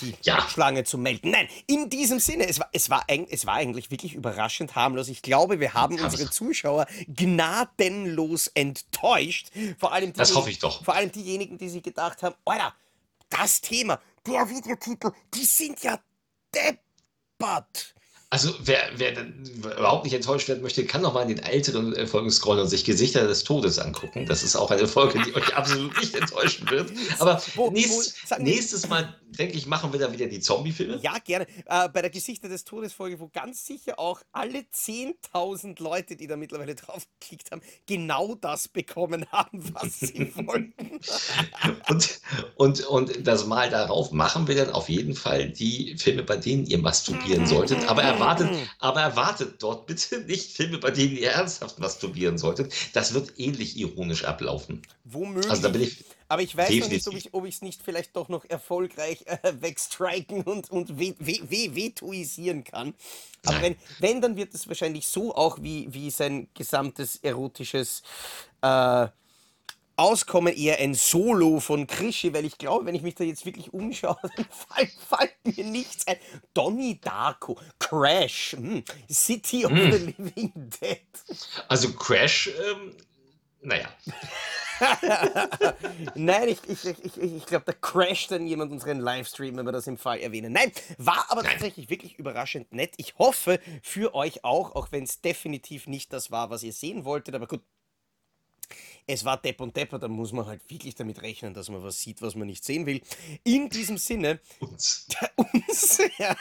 die ja. Schlange zu melden. Nein, in diesem Sinne, es war, es, war, es war eigentlich wirklich überraschend harmlos. Ich glaube, wir haben unsere Zuschauer gnadenlos enttäuscht. Vor allem das hoffe ich doch. Vor allem diejenigen, die sich gedacht haben, Alter, das Thema, der Videotitel, die sind ja deppert. Also, wer, wer überhaupt nicht enttäuscht werden möchte, kann noch mal in den älteren äh, Folgen scrollen und sich Gesichter des Todes angucken. Das ist auch eine Folge, die euch absolut nicht enttäuschen wird. Aber wo, nächst, wo, nächstes Mal, denke ich, machen wir dann wieder die Zombie-Filme. Ja, gerne. Äh, bei der Gesichter des Todes Folge, wo ganz sicher auch alle 10.000 Leute, die da mittlerweile drauf geklickt haben, genau das bekommen haben, was sie wollten. und, und, und das Mal darauf machen wir dann auf jeden Fall die Filme, bei denen ihr masturbieren solltet. Aber erwartet, aber erwartet dort bitte nicht Filme, bei denen ihr ernsthaft masturbieren solltet. Das wird ähnlich ironisch ablaufen. Womöglich. Also da bin ich aber ich weiß noch nicht, ob ich es nicht vielleicht doch noch erfolgreich äh, wegstriken und, und vetuisieren kann. Aber wenn, wenn, dann wird es wahrscheinlich so auch wie, wie sein gesamtes erotisches äh, Auskommen eher ein Solo von Krischi, weil ich glaube, wenn ich mich da jetzt wirklich umschaue, dann fällt, fällt mir nichts ein. Donnie Darko, Crash, hm, City of hm. the Living Dead. Also Crash, ähm, naja. Nein, ich, ich, ich, ich glaube, da crasht dann jemand unseren Livestream, wenn wir das im Fall erwähnen. Nein, war aber Nein. tatsächlich wirklich überraschend nett. Ich hoffe für euch auch, auch wenn es definitiv nicht das war, was ihr sehen wolltet. Aber gut, es war Depp und Depper, dann muss man halt wirklich damit rechnen, dass man was sieht, was man nicht sehen will. In diesem Sinne, uns. uns ja,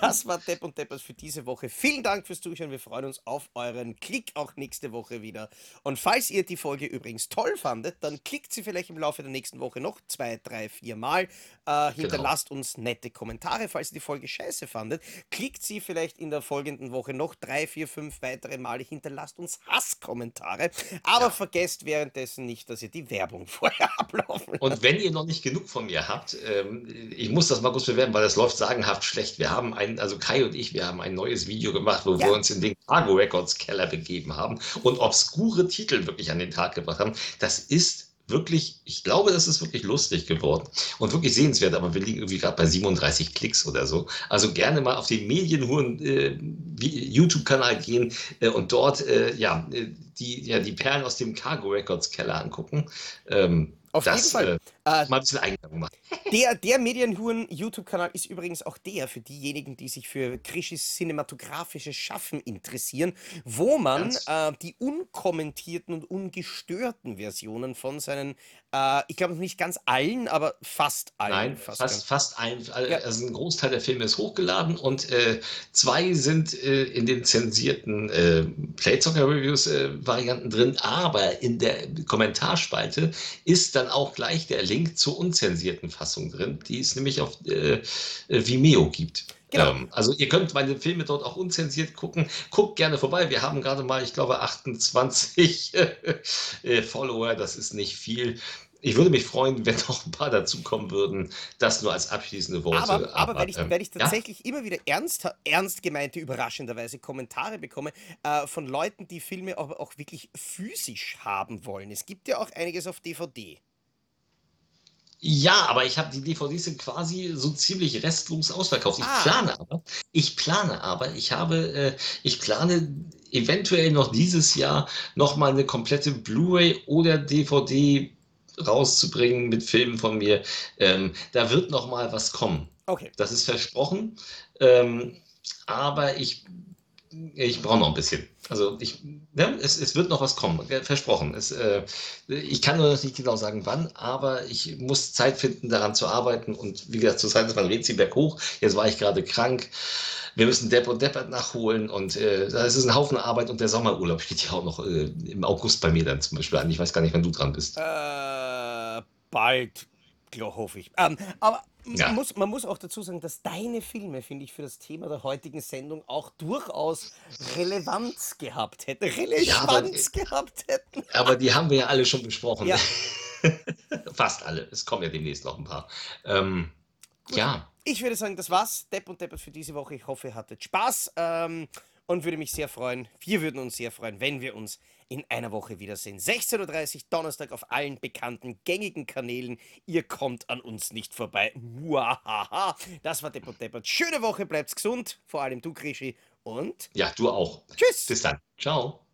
das war Depp und Deppers für diese Woche. Vielen Dank fürs Zuschauen. Wir freuen uns auf euren Klick auch nächste Woche wieder. Und falls ihr die Folge übrigens toll fandet, dann klickt sie vielleicht im Laufe der nächsten Woche noch zwei, drei, vier Mal. Äh, hinterlasst genau. uns nette Kommentare. Falls ihr die Folge scheiße fandet, klickt sie vielleicht in der folgenden Woche noch drei, vier, fünf weitere Male. Hinterlasst uns Hasskommentare. Aber ja. vergesst vergesst währenddessen nicht, dass ihr die Werbung vorher ablaufen lasst. Und wenn ihr noch nicht genug von mir habt, ähm, ich muss das mal kurz bewerben, weil das läuft sagenhaft schlecht. Wir haben ein, also Kai und ich, wir haben ein neues Video gemacht, wo ja. wir uns in den Cargo Records Keller begeben haben und obskure Titel wirklich an den Tag gebracht haben. Das ist wirklich, ich glaube, das ist wirklich lustig geworden und wirklich sehenswert, aber wir liegen irgendwie gerade bei 37 Klicks oder so. Also gerne mal auf den Medienhuren äh, YouTube-Kanal gehen äh, und dort äh, ja, äh, die, ja, die Perlen aus dem Cargo Records Keller angucken. Ähm, auf das, jeden Fall. Äh, äh, mal ein bisschen Eingang machen. Der, der Medienhuren-YouTube-Kanal ist übrigens auch der für diejenigen, die sich für Krishis cinematografisches Schaffen interessieren, wo man äh, die unkommentierten und ungestörten Versionen von seinen, äh, ich glaube nicht ganz allen, aber fast allen. Nein, fast, fast, fast allen. Ja. Also ein Großteil der Filme ist hochgeladen und äh, zwei sind äh, in den zensierten äh, Playzocker-Reviews-Varianten drin, aber in der Kommentarspalte ist dann auch gleich der Link zur unzensierten Fassung drin, die es nämlich auf äh, Vimeo gibt. Genau. Ähm, also ihr könnt meine Filme dort auch unzensiert gucken. Guckt gerne vorbei. Wir haben gerade mal, ich glaube, 28 äh, Follower. Das ist nicht viel. Ich würde mich freuen, wenn noch ein paar dazukommen würden. Das nur als abschließende Worte. Aber, aber, aber wenn, ich, ähm, wenn ich tatsächlich ja? immer wieder ernst, ernst gemeinte, überraschenderweise Kommentare bekomme äh, von Leuten, die Filme aber auch wirklich physisch haben wollen. Es gibt ja auch einiges auf DVD. Ja, aber ich habe die DVDs sind quasi so ziemlich restlos ausverkauft. Ich ah. plane aber, ich plane aber, ich habe, äh, ich plane eventuell noch dieses Jahr noch mal eine komplette Blu-ray oder DVD rauszubringen mit Filmen von mir. Ähm, da wird noch mal was kommen. Okay. Das ist versprochen. Ähm, aber ich ich brauche noch ein bisschen. Also ich, ne, es, es wird noch was kommen, versprochen. Es, äh, ich kann nur noch nicht genau sagen, wann, aber ich muss Zeit finden, daran zu arbeiten. Und wie gesagt, zurzeit ist mein Rätsel berghoch. Jetzt war ich gerade krank. Wir müssen Depp und Deppert nachholen und äh, das ist ein Haufen Arbeit und der Sommerurlaub steht ja auch noch äh, im August bei mir dann zum Beispiel an. Ich weiß gar nicht, wann du dran bist. Äh, bald, hoffe ich. Ähm, aber ja. man, muss, man muss auch dazu sagen, dass deine Filme, finde ich, für das Thema der heutigen Sendung auch durchaus Relevanz gehabt hätten. Relevanz ja, aber, gehabt hätten. Aber die haben wir ja alle schon besprochen. Ja. Fast alle. Es kommen ja demnächst noch ein paar. Ähm, ja. Ich würde sagen, das war's. Depp und Deppert für diese Woche. Ich hoffe, ihr hattet Spaß ähm, und würde mich sehr freuen. Wir würden uns sehr freuen, wenn wir uns in einer Woche wiedersehen. 16.30 Uhr Donnerstag auf allen bekannten gängigen Kanälen. Ihr kommt an uns nicht vorbei. Muahaha. Das war Deppert Deppert. Schöne Woche, bleibt's gesund. Vor allem du, Krischi. Und? Ja, du auch. Tschüss. Bis dann. Ciao.